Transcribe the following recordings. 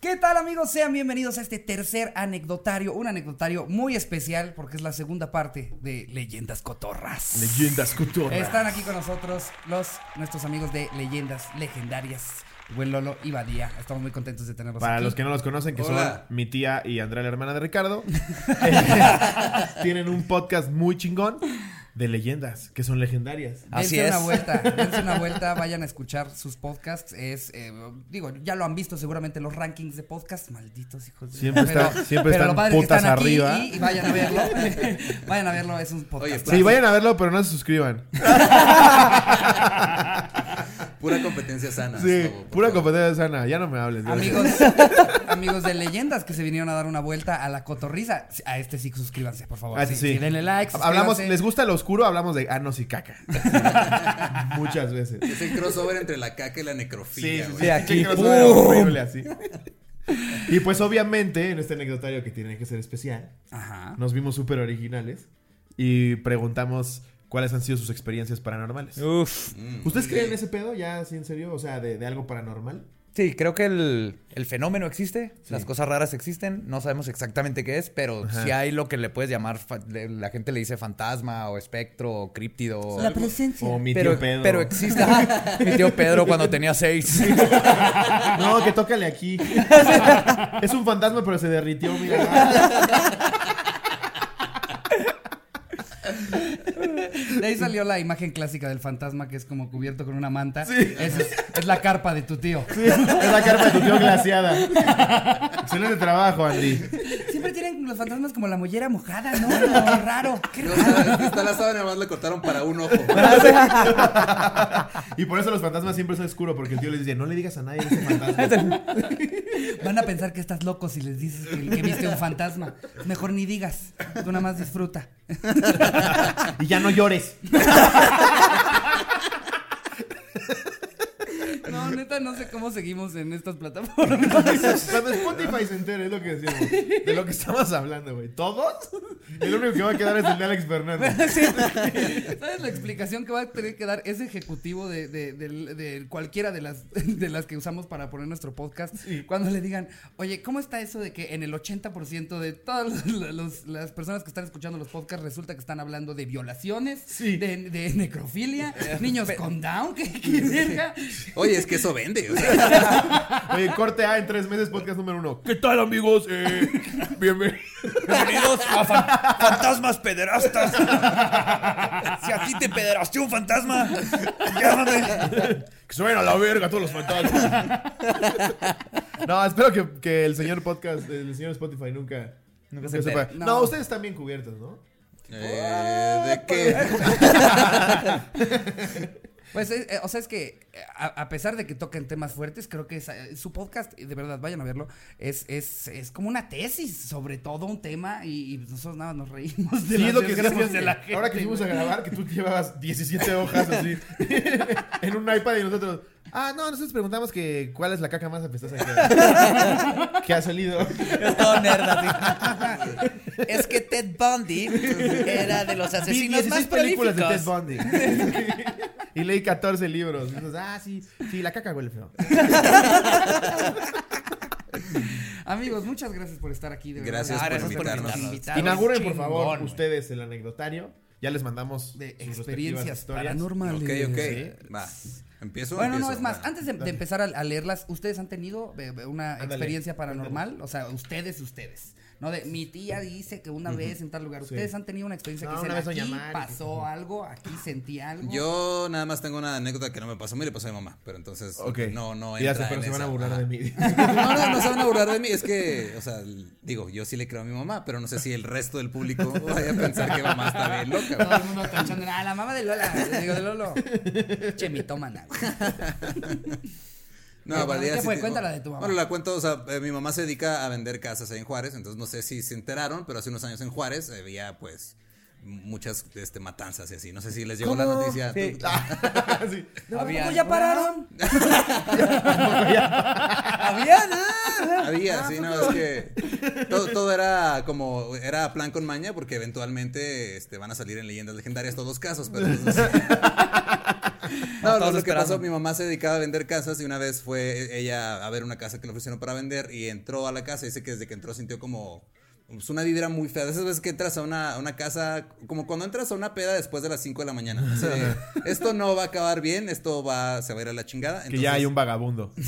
¿Qué tal amigos? Sean bienvenidos a este tercer anecdotario, un anecdotario muy especial porque es la segunda parte de Leyendas Cotorras. Leyendas Cotorras. Están aquí con nosotros los nuestros amigos de Leyendas Legendarias, buen Lolo y Badía. Estamos muy contentos de tenerlos Para aquí. los que no los conocen, que Hola. son mi tía y Andrea, la hermana de Ricardo, eh, tienen un podcast muy chingón de leyendas, que son legendarias. Dense Así una es. vuelta, dense una vuelta, vayan a escuchar sus podcasts. Es, eh, digo, ya lo han visto seguramente los rankings de podcast, malditos hijos. de- Siempre está- siempre pero están putas están aquí arriba. Y, y vayan a verlo, vayan a verlo, es un podcast. Oye, Sí, vayan a verlo, pero no se suscriban. Pura competencia sana. Sí, Slobo, pura favor. competencia sana. Ya no me hables. de eso. Amigos, amigos de leyendas que se vinieron a dar una vuelta a la cotorriza. A este sí suscríbanse, por favor. Ah, sí, sí. denle like. Hablamos. ¿les gusta lo oscuro? Hablamos de anos y caca. Muchas veces. Es el crossover entre la caca y la Sí, necrofilia. sí, güey. sí, aquí, horrible así. Y pues obviamente en este anecdotario que tiene que ser especial, Ajá. nos vimos súper originales y preguntamos cuáles han sido sus experiencias paranormales. Uf. Mm, ¿Ustedes creen en ese pedo ya así en serio? O sea, de, de algo paranormal. Sí, creo que el, el fenómeno existe, Sí. las cosas raras existen, no sabemos exactamente qué es, pero Ajá. sí hay lo que le puedes llamar, la gente le dice fantasma o espectro o críptido. o- La presencia. O mi pero, tío Pedro. pero existe. Mi tío Pedro cuando tenía seis. No, que tócale aquí. es un fantasma, pero se derritió, mira. De ahí salió la imagen clásica del fantasma que es como cubierto con una manta. Es, es la carpa de tu tío. Es la carpa de tu tío glaciada. Excelente trabajo, Andy. Los fantasmas como la mollera mojada, ¿no? Como raro. Qué No, raro. está, la sábana, nada más le cortaron para un ojo. Y por eso los fantasmas siempre son oscuros, porque el tío les dice, no le digas a nadie ese fantasma. Van a pensar que estás loco si les dices que, que viste un fantasma. Mejor ni digas. Tú nada más disfruta. Y ya no llores. No, neta, no sé cómo seguimos en estas plataformas. Cuando Spotify se entere, es lo que decíamos. De lo que estamos hablando, güey. ¿Todos? El único que va a quedar es el de Alex Fernández. ¿Sabes la explicación que va a tener que dar ese ejecutivo de, de- de- de cualquiera de las, de las que usamos para poner nuestro podcast? Cuando le digan, oye, ¿cómo está eso de que en el 80% de todas los- los- las personas que están escuchando los podcasts resulta que están hablando de violaciones, Sí. de, de necrofilia, niños con down? ¿Qué, qué? Oye, es que eso vende. o sea, Oye, corte A en tres meses, podcast número uno. ¿Qué tal, amigos? Eh, bienvenidos. Bienvenidos a fan- Fantasmas Pederastas. Si a ti te pederasteó un fantasma, llámame. Que se vayan a la verga todos los fantasmas. No, espero que, que el señor podcast, el señor Spotify nunca, nunca se sepa. No. ustedes están bien cubiertos, ¿no? eh, ¿De qué? Pues, eh, eh, o sea, es que eh, a, a pesar de que toquen temas fuertes, creo que es, su podcast, de verdad, vayan a verlo, es, es, es como una tesis sobre todo un tema y, y nosotros nada nos reímos de Sí, las es lo que desgracias decíamos. de la gente. Ahora que fuimos a grabar, que tú llevabas 17 hojas así en un iPad y nosotros. Ah, no, nosotros preguntamos que cuál es la caca más apestosa que, que ha salido. Todo nerd así. Es que Ted Bundy era de los Vi asesinos 16 más películas de Ted. Bundy. y leí 14 libros. Entonces, ah, sí, sí, la caca huele feo. Amigos, muchas gracias por estar aquí. De verdad. Gracias Ah, por gracias por invitarnos. invitarnos. Inauguren, por favor, chingón, ustedes el anecdotario. Ya les mandamos de experiencias historias. paranormales. Ok, ok. Sí. Va. ¿Empiezo? Bueno, no, es más, antes de, de empezar a, a leerlas, ¿ustedes han tenido eh, una Ándale. experiencia paranormal? O sea, ustedes, ustedes. No de mi tía dice que una vez en tal lugar. Sí. ¿Ustedes han tenido una experiencia No, que dicen aquí pasó algo, aquí sentí algo? Yo nada más tengo una anécdota que no me pasó a mí, le pasó a mi mamá. Pero entonces, no, no Ya entra sé, pero en se van a burlar de mí. No, no, no se van a burlar de mí. Es que, o sea, digo, yo sí le creo a mi mamá, pero no sé si el resto del público vaya a pensar que mamá está bien loca. Todo el mundo tachando, ah, la mamá de Lola. Le digo, de Lolo. Che, mitómana. No, ¿Qué- Valía qué fue? Cuéntala de tu mamá. Bueno, la cuento, o sea, eh, mi mamá se dedica a vender casas ahí en Juárez, entonces no sé si se enteraron, pero hace unos años en Juárez había, pues, muchas este, matanzas y así. No sé si les llegó la noticia. Sí. Sí. Había- ¿Cómo ya pararon? Había nada. Había, sí, no, es que todo, todo era como, era plan con maña porque eventualmente este, van a salir en leyendas legendarias todos los casos, pero entonces, No, Todos lo que pasó, mi mamá se dedicaba a vender casas y una vez fue ella a ver una casa que le ofrecieron para vender y entró a la casa y dice que desde que entró sintió como pues, una vibra muy fea. De esas veces que entras a una, a una casa, como cuando entras a una peda después de las 5 de la mañana. Así de, esto no va a acabar bien, esto va, se va a ir a la chingada. Que ya hay un vagabundo.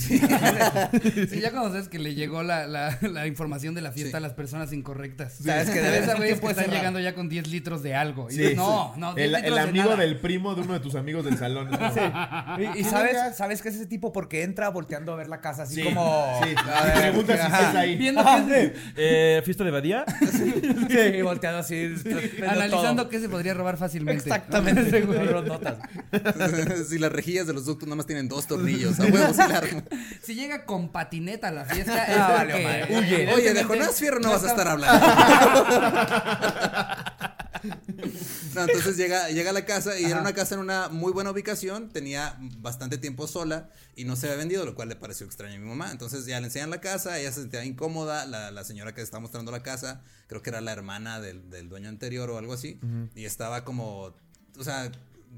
Sí, ya cuando sabes que le llegó la, la, la información de la fiesta Sí. a las personas incorrectas. Sabes que de debe esa ser vez tiempo que están llegando ya con 10 litros de algo. Y Sí, dices, no, sí. no, 10 El, litros el de amigo nada. del primo de uno de tus amigos del salón. Y, y sabes, sabes que es ese tipo porque entra volteando a ver la casa así Sí, como. sí. A Y ver, pregunta si ajá. sí es ahí. Viendo sí. Eh, ¿Fiesta de Badía? Sí, y volteando así. analizando todo. qué se podría robar fácilmente. Exactamente. Güey. Notas. si las rejillas de los ductos nada más tienen dos tornillos, a huevos y largo. Si llega con patineta a la fiesta, es Ah, porque valió madre. huye. Oye, de Jonás Fierro no no vas a estar hablando. No, entonces llega, llega a la casa y era una casa en una muy buena ubicación, tenía bastante tiempo sola y no se había vendido, lo cual le pareció extraño a mi mamá. Entonces ya le enseñan la casa, ella se sentía incómoda, la, la señora que está mostrando la casa, creo que era la hermana del, del dueño anterior o algo así, y estaba como, o sea,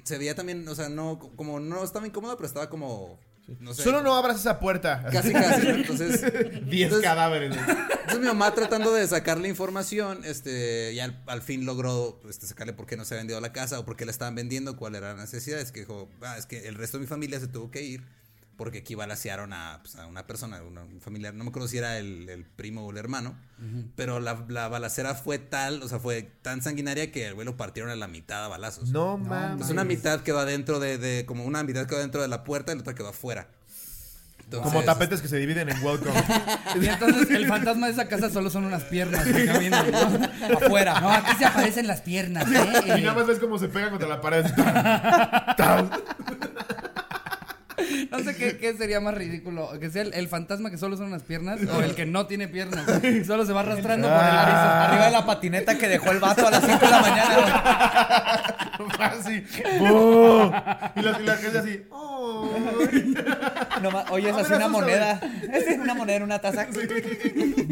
se veía también, o sea, no, como no estaba incómoda, pero estaba como, no sé. Solo no abras esa puerta. Casi, casi. Entonces... 10 entonces- cadáveres. entonces mi mamá tratando de sacarle información, este, ya al, al fin logró este, sacarle por qué no se ha vendido la casa o por qué la estaban vendiendo, cuál era la necesidad. Es que dijo, ah, es que el resto de mi familia se tuvo que ir porque aquí balacearon a, pues, a una persona, una, un familiar, no me acuerdo si era el, el primo o el hermano, pero la, la balacera fue tal, o sea, fue tan sanguinaria que el güey lo partieron a la mitad a balazos. No mames. Entonces una mitad quedó adentro de, de, como una mitad quedó dentro de la puerta y la otra quedó afuera. Entonces, Como tapetes que se dividen en welcome. Y entonces el fantasma de esa casa solo son unas piernas que caminan, ¿no? Afuera. No, aquí se aparecen las piernas, ¿eh? Y nada más ves cómo se pega contra la pared. Tan, tan. No sé qué, qué sería más ridículo, que sea el, el fantasma que solo son unas piernas o el que no tiene piernas, y solo se va arrastrando por el Arriba, arizo. arriba de la patineta que dejó el vato a las 5 de la mañana. Así. Y la, la gente así. ¡oh! No Oye, es A así una moneda. Es una moneda en una taza. clic, clic, clic, clic.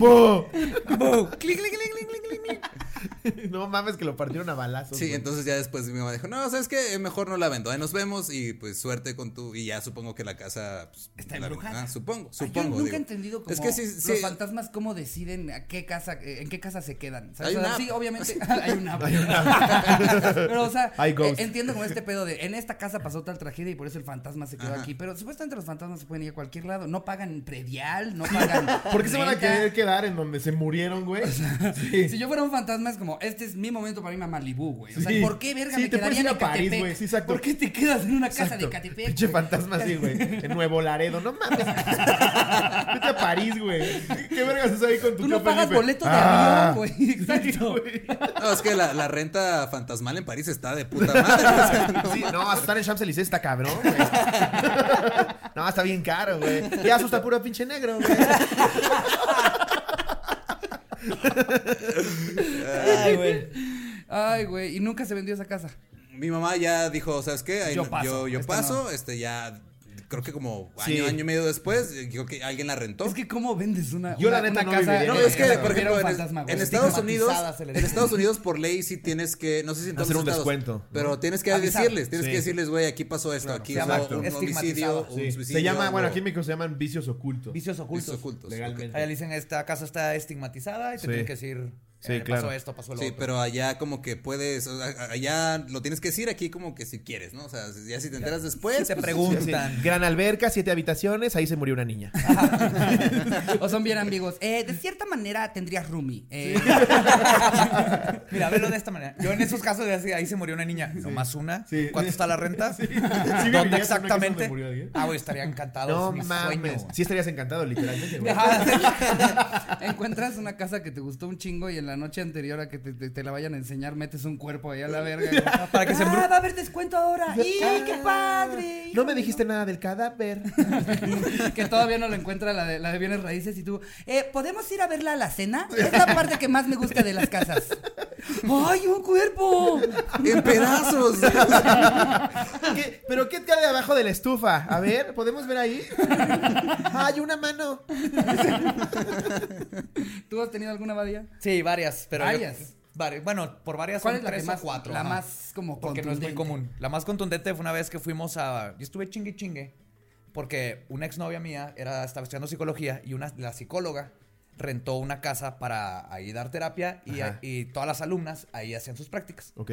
No mames que lo partieron a balazos. Sí, güey. entonces ya después mi mamá dijo, no, ¿sabes qué? Mejor no la vendo. Ahí nos vemos y pues suerte con tu... Y ya supongo que la casa... pues, Está la- embrujada. ah, supongo, Ay, supongo. Yo nunca digo. he entendido cómo Es que sí, sí, los fantasmas cómo deciden a qué casa, eh, en qué casa se quedan. ¿sabes? Hay O sea, una sí, obviamente hay una. app. Pero, o sea, Hay eh, entiendo como este pedo de en esta casa pasó tal tragedia y por eso el fantasma se quedó Ajá. aquí. Pero supuestamente los fantasmas se pueden ir a cualquier lado. No pagan predial, no pagan. ¿Por qué se van a querer quedar en donde se murieron, güey? Sí. Si yo fuera un fantasma es como, este es mi momento para irme a Malibu, güey. O sea, Sí. ¿por qué verga Sí, me te quedaría en a París, güey, sí, exacto. ¿Por qué te quedas en una casa Exacto. de Catepec? Pinche fantasma así, güey. En Nuevo Laredo. No mames. Vete a París, güey. ¿Qué vergas haces ahí con tu Tú no pagas Felipe? boleto de Ah. avión, güey. Exacto. güey. No, es que la, la renta fantasmal en París está de puta madre. o sea, no Sí, no, estar en Champs-Élysées está cabrón, güey. No, está bien caro, güey. Ya asusta puro pinche negro, güey. Ay, güey. Ay, güey. Y nunca se vendió esa casa. Mi mamá ya dijo, ¿sabes qué? Ahí Yo no- paso, yo, yo esta paso, este ya creo que como Sí. año, año y medio después, eh, dijo que alguien la rentó. Es que cómo vendes una, Yo, la una- neta, una no casa. No, en es que, por ejemplo, en, fantasma, en. Estados Unidos, en. Estados Unidos por ley sí tienes que, no sé si en todos Hacer los un estados, descuento, ¿no? pero tienes que Avisar. decirles, tienes Sí. que decirles, güey, aquí pasó esto, aquí hubo un homicidio, un suicidio. Se llama, bueno, aquí en México se llaman vicios ocultos. Vicios ocultos. Vicios ocultos. Legalmente. Le dicen, esta casa está estigmatizada y te Sí. tienen que decir, Sí, eh, claro. pasó esto, pasó lo Sí, otro. pero allá como que puedes, o sea, allá lo tienes que decir aquí como que si quieres, ¿no? O sea, ya si te enteras después. Te pues, Sí, así, preguntan. Gran alberca, siete habitaciones, ahí se murió una niña. O son bien ambiguos. Eh, de cierta manera tendrías roomie. Eh, Mira, velo de esta manera. Yo en esos casos de así, ahí se murió una niña. ¿No más una? Sí. ¿Cuánto está la renta? Sí. ¿Sí ¿Dónde exactamente? murió? Ah, güey, estaría encantado. No es mi sueño, mames. Sí estarías encantado, literalmente, güey. Encuentras una casa que te gustó un chingo y en la noche anterior a que te, te- te la vayan a enseñar metes un cuerpo ahí a la verga. güey. Para que se ah, va a haber descuento ahora. ¡Y qué padre! No me dijiste nada del cadáver. que todavía no lo encuentra la de, la de bienes raíces y tú, eh, ¿podemos ir a verla a la cena? Es la parte que más me gusta de las casas. ¡Ay, un cuerpo! En pedazos. ¿Qué? ¿Pero qué cae abajo de la estufa? A ver, ¿podemos ver ahí? ¡Ay, una mano! ¿Tú has tenido alguna abadía? Sí, varias, pero yo- Varias. vari- bueno, por varias ¿Cuál son es la que tres más, o cuatro. la ajá. más como Porque no es muy contundente? común. La más contundente fue una vez que fuimos a. Yo estuve chingue chingue. Porque una exnovia mía era, estaba estudiando psicología y una, la psicóloga rentó una casa para ahí dar terapia y, Ajá. y todas las alumnas ahí hacían sus prácticas. Ok.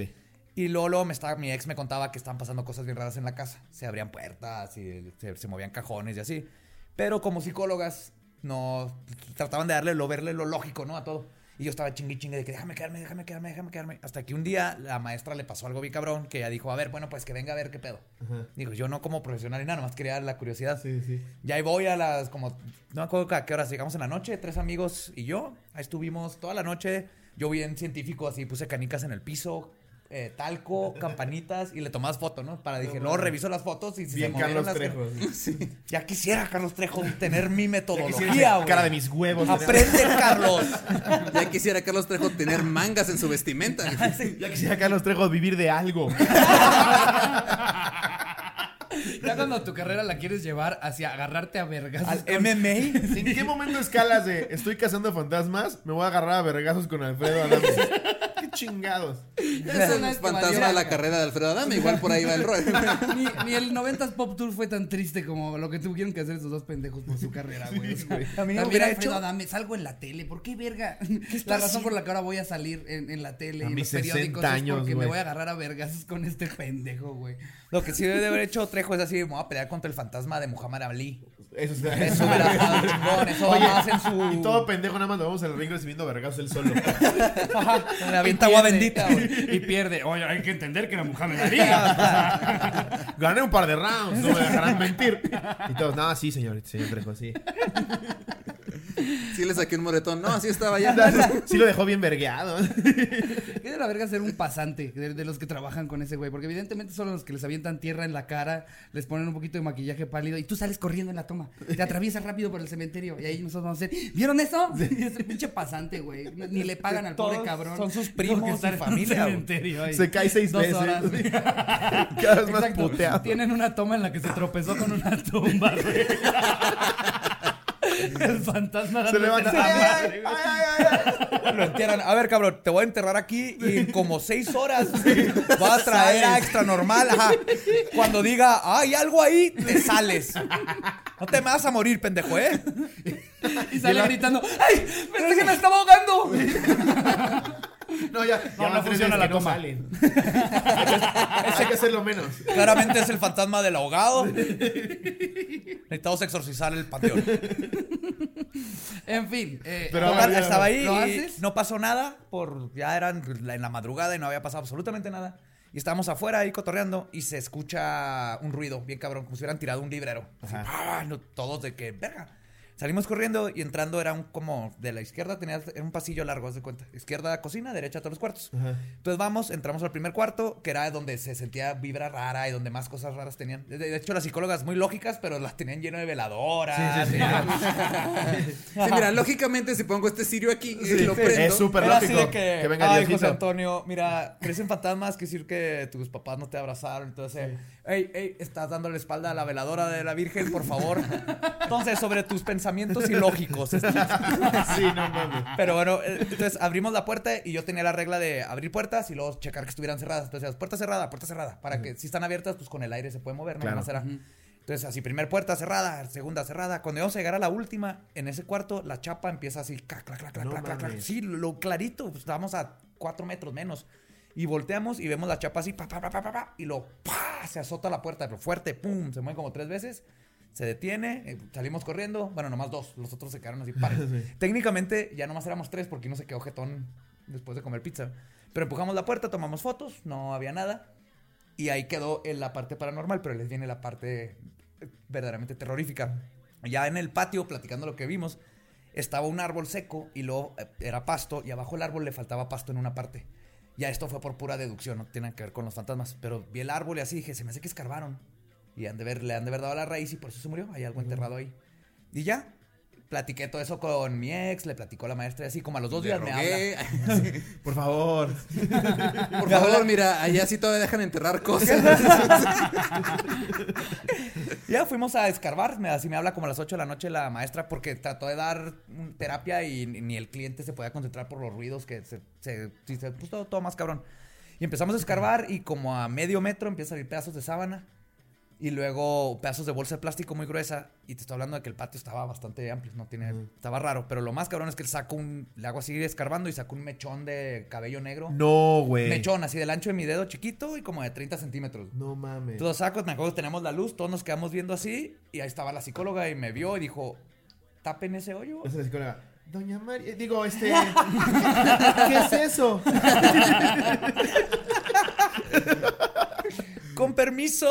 Y luego, luego me estaba, mi ex me contaba que estaban pasando cosas bien raras en la casa. Se abrían puertas y se, se movían cajones y así. Pero como psicólogas, no trataban de darle lo, verle lo lógico, ¿no? A todo. Y yo estaba chingue chingue de que déjame quedarme, déjame quedarme, déjame quedarme. Hasta que un día la maestra le pasó algo bien cabrón que ella dijo, a ver, bueno, pues que venga a ver qué pedo. Ajá. Digo, yo no como profesional y nada, nomás quería la curiosidad. Sí, sí. Ya ahí voy a las, como, no me acuerdo a qué horas llegamos en la noche, tres amigos y yo. Ahí estuvimos toda la noche. Yo bien científico, así puse canicas en el piso, eh, talco, campanitas y le tomabas foto, ¿no? Para dije, luego reviso las fotos y si Bien se movieron Carlos las Trejo. sí. Ya quisiera, Carlos Trejo, tener mi metodología, güey. cara de mis huevos. Aprende, Carlos. Ya quisiera Carlos Trejo tener mangas en su vestimenta. Ya quisiera Carlos Trejo vivir de algo. Ya cuando tu carrera la quieres llevar hacia agarrarte a vergas. Al MMA. ¿En qué momento escalas de estoy cazando fantasmas? Me voy a agarrar a vergazos con Alfredo Adame. ¿Qué chingados? Eso no es fantasma de la carrera de Alfredo Adame. Igual por ahí va el rol. Ni, ni el 90s Pop Tour fue tan triste como lo que tuvieron que hacer esos dos pendejos por su carrera, güey. Güey. A mí hubiera Alfredo hecho- Adame, salgo en la tele. ¿Por qué, verga? La razón por la que ahora voy a salir en, en la tele A y en los periódicos 60 es porque güey. me voy a agarrar a vergas con este pendejo, güey. Lo que sí debe de haber hecho Trejo es así, me voy a pelear contra el fantasma de Muhammad Ali. Eso está. Eso chingón, eso Oye, más en su... Y todo pendejo nada más lo vamos al ring recibiendo vergazos él solo. Le avienta agua bendita, güey. Y pierde. Oye, hay que entender que la mujer me Gané un par de rounds, no me dejarán mentir. Y todos, no, sí, señor, señor Trejo, sí. Sí le saqué un moretón. No, así estaba ya. Sí lo dejó bien vergueado. ¿Qué de la verga ser un pasante de, de los que trabajan con ese güey? Porque evidentemente son los que les avientan tierra en la cara, les ponen un poquito de maquillaje pálido y tú sales corriendo en la toma. Te atraviesas rápido por el cementerio y ahí nosotros vamos a decir, ¿vieron eso? Y ese pinche pasante, güey. Ni le pagan al pobre cabrón. son sus primos que y familia, cementerio. Se cae seis Dos veces. horas. Cada vez más puteado. Tienen una toma en la que se tropezó con una tumba, güey. El fantasma Se levanta. ¡Ay, madre, ay, ay, ay, ay! Lo entierran. A ver, cabrón, te voy a enterrar aquí y en como seis horas voy a traer a extra normal. Ajá. Cuando diga, hay algo ahí, te sales. No te me vas a morir, pendejo, ¿eh? Y sale gritando, ¡ay! ¡Pensé que me estaba ahogando! No, ya. No, ya no tres funciona la que no toma. salen. Hay que hacerlo menos. Claramente es el fantasma del ahogado. Necesitamos exorcizar el panteón. En fin. eh, Pero Total, a ver, ya, estaba ahí ¿lo y haces? no pasó nada. Por, ya eran en la madrugada y no había pasado absolutamente nada. Y estábamos afuera ahí cotorreando y se escucha un ruido bien cabrón, como si hubieran tirado un librero. Así, ¡pah! No, todos de que, verga. Salimos corriendo y entrando era un como de la izquierda, tenía era un pasillo largo, haz de cuenta. Izquierda cocina, derecha todos los cuartos. Entonces vamos, entramos al primer cuarto, que era donde se sentía vibra rara y donde más cosas raras tenían. De, de hecho, las psicólogas muy lógicas, pero las tenían lleno de veladoras. y- Sí, mira, lógicamente si pongo este cirio aquí y lo prendo. Es súper así lógico. de que, Que venga ay, Diosito. José Antonio, mira, crecen fantasmas, quiere decir que tus papás no te abrazaron. Entonces, hey, hey, estás dando la espalda a la veladora de la Virgen, por favor. Entonces, sobre tus pensamientos ilógicos. Sí, no mames. Pero bueno, eh, entonces abrimos la puerta y yo tenía la regla de abrir puertas y luego checar que estuvieran cerradas. Entonces, puerta cerrada, puerta cerrada. Para que si están abiertas, pues con el aire se puede mover, no Claro. más será. Entonces, así, primer puerta cerrada, segunda cerrada. Cuando íbamos a llegar a la última, en ese cuarto, la chapa empieza así, clac, clac, clac, clac, No clac, clac. Sí, lo clarito, pues, estábamos a cuatro metros menos. Y volteamos y vemos la chapa así, pa, pa, pa, pa, pa, pa, y lo, pa, se azota la puerta, pero fuerte, pum, se mueve como tres veces. Se detiene, eh, salimos corriendo. Bueno, nomás dos, los otros se quedaron así. Técnicamente ya nomás éramos tres porque uno se quedó jetón después de comer pizza. Pero empujamos la puerta, tomamos fotos, no había nada. Y ahí quedó en la parte paranormal, pero les viene la parte eh, verdaderamente terrorífica. Ya en el patio, platicando lo que vimos, estaba un árbol seco y luego eh, era pasto y abajo el árbol le faltaba pasto en una parte. Ya esto fue por pura deducción, no tiene que ver con los fantasmas. Pero vi el árbol y así dije, se me hace que escarbaron. Y han de ver, le han de haber dado la raíz y por eso se murió. Hay algo enterrado ahí. Y ya, platiqué todo eso con mi ex, le platicó la maestra y así, como a los dos días me habla. Por favor. Por favor, mira, allá sí todavía dejan enterrar cosas. Ya fuimos a escarbar, me, así me habla como a las 8 de la noche la maestra porque trató de dar terapia y ni el cliente se podía concentrar por los ruidos que se, se, puso todo, todo más cabrón. Y empezamos a escarbar y como a medio metro empieza a salir pedazos de sábana y luego pedazos de bolsa de plástico muy gruesa y te estoy hablando de que el patio estaba bastante amplio, no tiene, estaba raro, pero lo más cabrón es que saco un, le hago así escarbando y saco un mechón de cabello negro. No, güey. Mechón, así del ancho de mi dedo chiquito y como de 30 centímetros. No mames. Todos sacos, me acuerdo tenemos la luz, todos nos quedamos viendo así y ahí estaba la psicóloga y me vio y dijo, tapen ese hoyo. Esa es la psicóloga. Doña María, digo, este. ¿Qué es eso? Con permiso.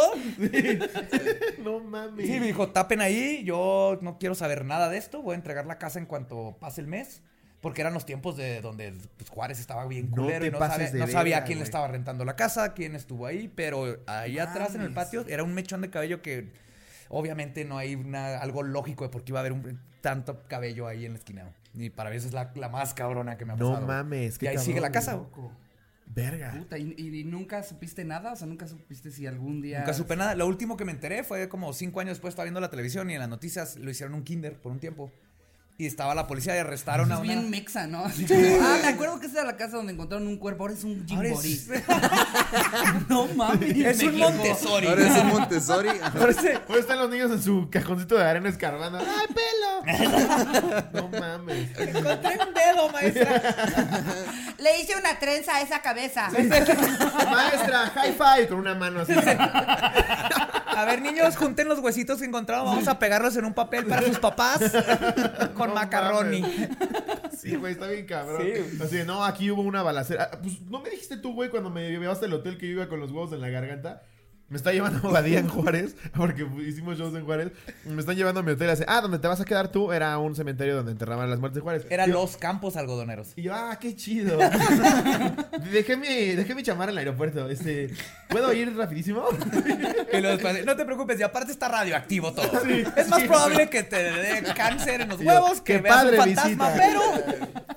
No mames. Sí, me dijo, tapen ahí, yo no quiero saber nada de esto, voy a entregar la casa en cuanto pase el mes. Porque eran los tiempos de donde pues, Juárez estaba bien No culero te y no, de no sabía verga, quién le estaba rentando la casa, quién estuvo ahí, pero ahí atrás en el Mames. patio era un mechón de cabello que obviamente no hay una- algo lógico de por qué iba a haber un, tanto cabello ahí en la esquina. Y para mí esa es la, la más cabrona que me ha No pasado. mames, Y qué ahí cabrón, sigue la casa. Loco. Verga. Puta, ¿y, y nunca supiste nada? O sea, nunca supiste si algún día. Nunca supe nada. Lo último que me enteré fue como cinco años después estaba viendo la televisión y en las noticias lo hicieron un kinder por un tiempo. Y estaba la policía y arrestaron a Es una... bien mexa, ¿no? Como, ah, me acuerdo que esa era la casa donde encontraron un cuerpo. Ahora es un Jimbori. es- no mames. Es un. Montessori. Ahora es un Montessori. Ahora, ahora están los niños en su cajoncito de arena escarbando. ¡Ay, pelo! no mames. Encontré un dedo, maestra. Le hice una trenza a esa cabeza. Maestra, high five con una mano así. A ver, niños, junten los huesitos que encontraron. Vamos a pegarlos en un papel para sus papás con No macaroni. mames. Sí, güey, está bien cabrón. Sí. Así de, no, aquí hubo una balacera. Ah, Pues, ¿no me dijiste tú, güey, cuando me llevaste al hotel que yo iba con los huevos en la garganta? Me está llevando a Badía en Juárez, porque hicimos shows en Juárez. Me están llevando a mi hotel. Así, ah, donde te vas a quedar tú era un cementerio donde enterraban las muertes de Juárez. Eran Y los campos algodoneros. Y yo, ah, qué chido. dejé, mi, dejé mi chamarra en el aeropuerto. Este, ¿Puedo ir rapidísimo? Y los no te preocupes, y aparte está radioactivo todo. Sí, es más sí, probable que te dé cáncer en los Y yo, huevos que veas un fantasma, visita. pero.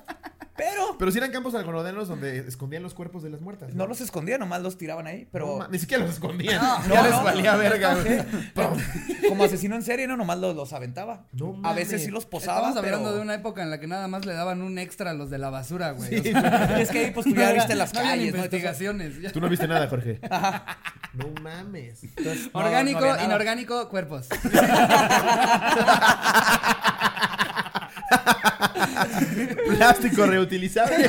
Pero. Pero si eran campos algodoneros donde escondían los cuerpos de las muertas. No los escondían, nomás los tiraban ahí, No pero. ni siquiera los escondían. No, ya no, les no. valía verga, güey. Como asesino en serie, no nomás los, los aventaba. No a veces sí los posaba. Estamos hablando de una época en la que nada más le daban un extra a los de la basura, güey. O Sí. sea, Es que ahí, pues tú ya viste las calles, investigaciones. Tú no viste nada, Jorge. No mames. entonces, no- Orgánico, inorgánico, cuerpos. Plástico reutilizable.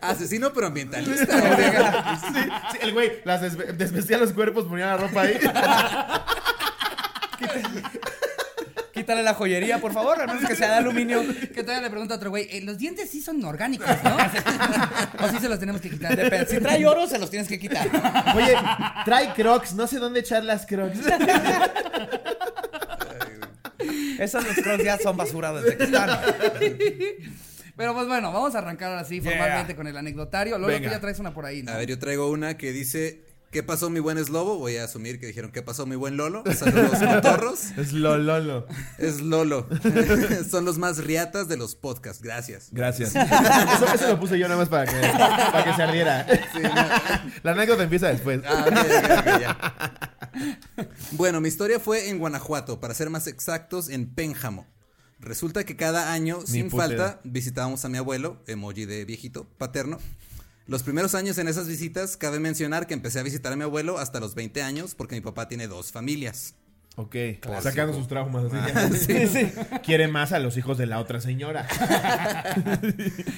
Asesino pero ambientalista. Sí, sí, el güey las desve- desvestía los cuerpos, ponía la ropa ahí. Quítale la joyería, por favor, a menos que sea de aluminio. Que todavía le pregunta a otro güey, eh, los dientes sí son orgánicos, ¿no? o sí se los tenemos que quitar. Depende. Si trae oro, se los tienes que quitar. Oye, trae crocs, no sé dónde echar las crocs. Esos los crocs ya son basura desde que están. Pero pues bueno, vamos a arrancar así Yeah. formalmente con el anecdotario. Lolo, Venga. tú ya traes una por ahí, ¿no? A ver, yo traigo una que dice. ¿Qué pasó mi buen eslobo? Voy a asumir que dijeron ¿qué pasó mi buen Lolo? Saludos cotorros. Es lololo. Es Lolo. Son los más riatas de los podcasts. Gracias. Gracias. Eso, eso lo puse yo nada más para que, para que se ardiera. La anécdota empieza después. Ah, ok, ok, ok, ya. Bueno, mi historia fue en Guanajuato, para ser más exactos, en Pénjamo. Resulta que cada año, Ni sin falta, visitábamos a mi abuelo, emoji de viejito, paterno. Los primeros años en esas visitas, cabe mencionar que empecé a visitar a mi abuelo hasta los 20 años, porque mi papá tiene dos familias. Ok, sacando sus traumas así. Sí, sí. Quiere más a los hijos de la otra señora.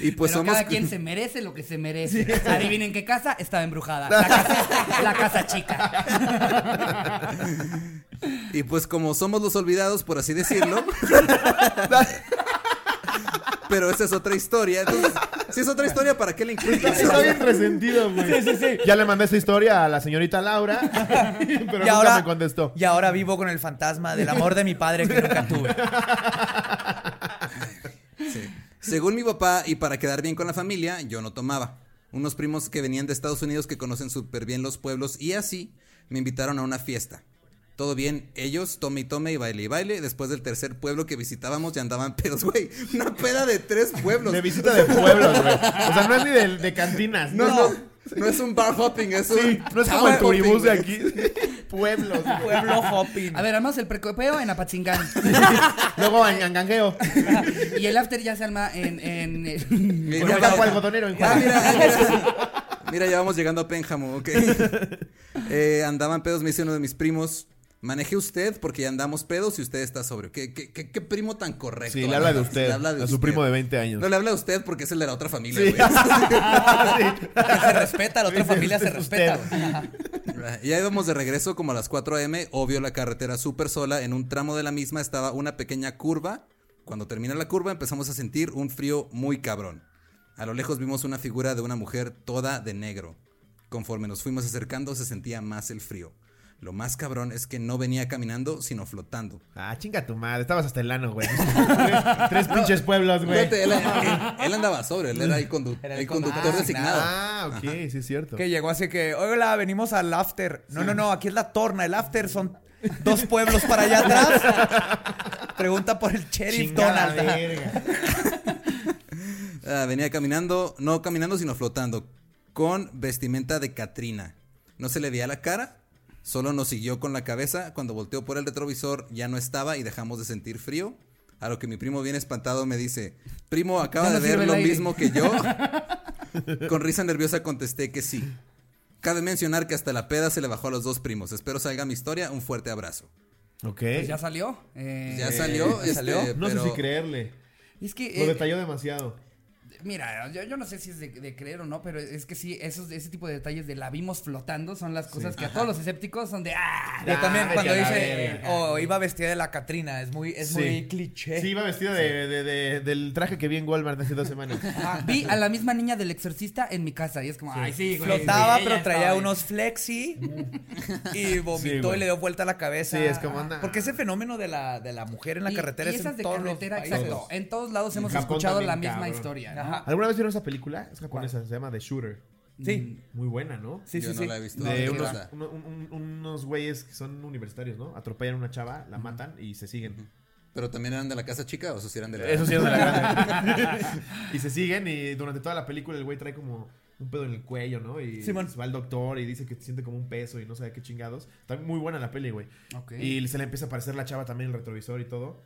Y pues Pero somos... cada quien se merece lo que se merece. Adivinen qué casa estaba embrujada. La casa, la casa chica. Y pues como somos los olvidados, por así decirlo. Pero esa es otra historia. Entonces, si es otra historia, ¿para qué la incluyes? Está bien resentido, güey. Sí, sí, sí. Ya le mandé esta historia a la señorita Laura, pero Y nunca ahora, me contestó. y ahora vivo con el fantasma del amor de mi padre que nunca tuve. Sí. Según mi papá, y para quedar bien con la familia, yo no tomaba. Unos primos que venían de Estados Unidos que conocen súper bien los pueblos y así me invitaron a una fiesta. Todo bien, ellos, tome y tome y baile y baile. Después del tercer pueblo que visitábamos ya andaban pedos, güey. Una peda de tres pueblos. De visita de pueblos, güey. O sea, no es ni de, de cantinas. No, no, no es un bar hopping, es un. Sí, no es como el turibús hopping, de aquí. Pueblos. Pueblo hopping. A ver, armamos el precopeo en Apatzingán. Luego en Angangueo. y el after ya se arma en. en, en- el mira, algodonero en Ah, mira, mira. Mira, ya vamos llegando a Pénjamo, ok. Eh, andaban pedos, me dice uno de mis primos. Maneje usted porque ya andamos pedos y usted está sobrio. ¿Qué, qué, qué, qué primo tan correcto? Sí, le habla de usted. Le habla de a su usted. primo de 20 años. No le habla de usted porque es el de la otra familia, Sí. güey. Que se respeta, la otra familia se "Este es respeta. usted". güey. Ajá. Ya íbamos de regreso como a las 4 a.m. Obvio, la carretera súper sola. En un tramo de la misma estaba una pequeña curva. Cuando termina la curva empezamos a sentir un frío muy cabrón. A lo lejos vimos una figura de una mujer toda de negro. Conforme nos fuimos acercando se sentía más el frío. Lo más cabrón es que no venía caminando, sino flotando. Ah, chinga tu madre. Estabas hasta el ano, güey. Tres pinches pueblos, güey. Fíjate, él, él- él andaba sobre, él era el, condu- Era el el conductor designado. Ah, ok, sí es cierto. Que llegó así que, hola, venimos al after. No, no, no, aquí es la torna. El after son dos pueblos para allá atrás. Pregunta por el sheriff Chingada Donald. Verga. Ah, venía caminando, no caminando, sino flotando, con vestimenta de Catrina. No se le veía la cara, solo nos siguió con la cabeza. Cuando volteó por el retrovisor ya no estaba y dejamos de sentir frío. A lo que mi primo bien espantado me dice, primo, acaba no de ver lo aire". mismo que yo. con risa nerviosa contesté que sí. Cabe mencionar que hasta la peda se le bajó a los dos primos. Espero salga mi historia. Un fuerte abrazo. Ok. Pues ya salió. eh, Ya salió, ¿ya este, salió? No pero- sé si creerle. Es que. Lo eh, detalló demasiado. Mira, yo, yo no sé si es de, de creer o no, pero es que sí, esos, ese tipo de detalles de la vimos flotando son las cosas que a todos los escépticos son de ¡ah! Yo también Ah, cuando a la dice, o iba vestida de la Catrina, es muy, es Sí. muy cliché. Sí, iba vestido de, de- de- del traje que vi en Walmart hace dos semanas. Ajá, Vi a la misma niña del exorcista en mi casa y es como, ay, sí, güey, Flotaba, pero traía estaba ahí". unos flexi y vomitó y le dio vuelta a la cabeza. Sí, es como anda. Porque ese fenómeno de la, de la mujer en la Y- carretera y es esas en de todos los carretera, países. exacto. En todos lados hemos escuchado la también, misma cabrón. historia. ¿no? Ajá. ¿Alguna vez vieron esa película? Es japonesa, se llama The Shooter. Sí, Muy buena, ¿no? sí, Yo sí. no sí. la he visto. De ¿de qué unos, un- un- unos güeyes que son universitarios, ¿no? Atropellan a una chava, la matan y se siguen. Pero también eran de la casa chica o esos sí eran de la. Eso sí es de la grande. y se siguen y durante toda la película el güey trae como un pedo en el cuello, ¿no? Y Simón. va al doctor y dice que siente como un peso y no sabe qué chingados. Está muy buena la peli, güey. Ok. Y se le empieza a aparecer la chava también en el retrovisor y todo.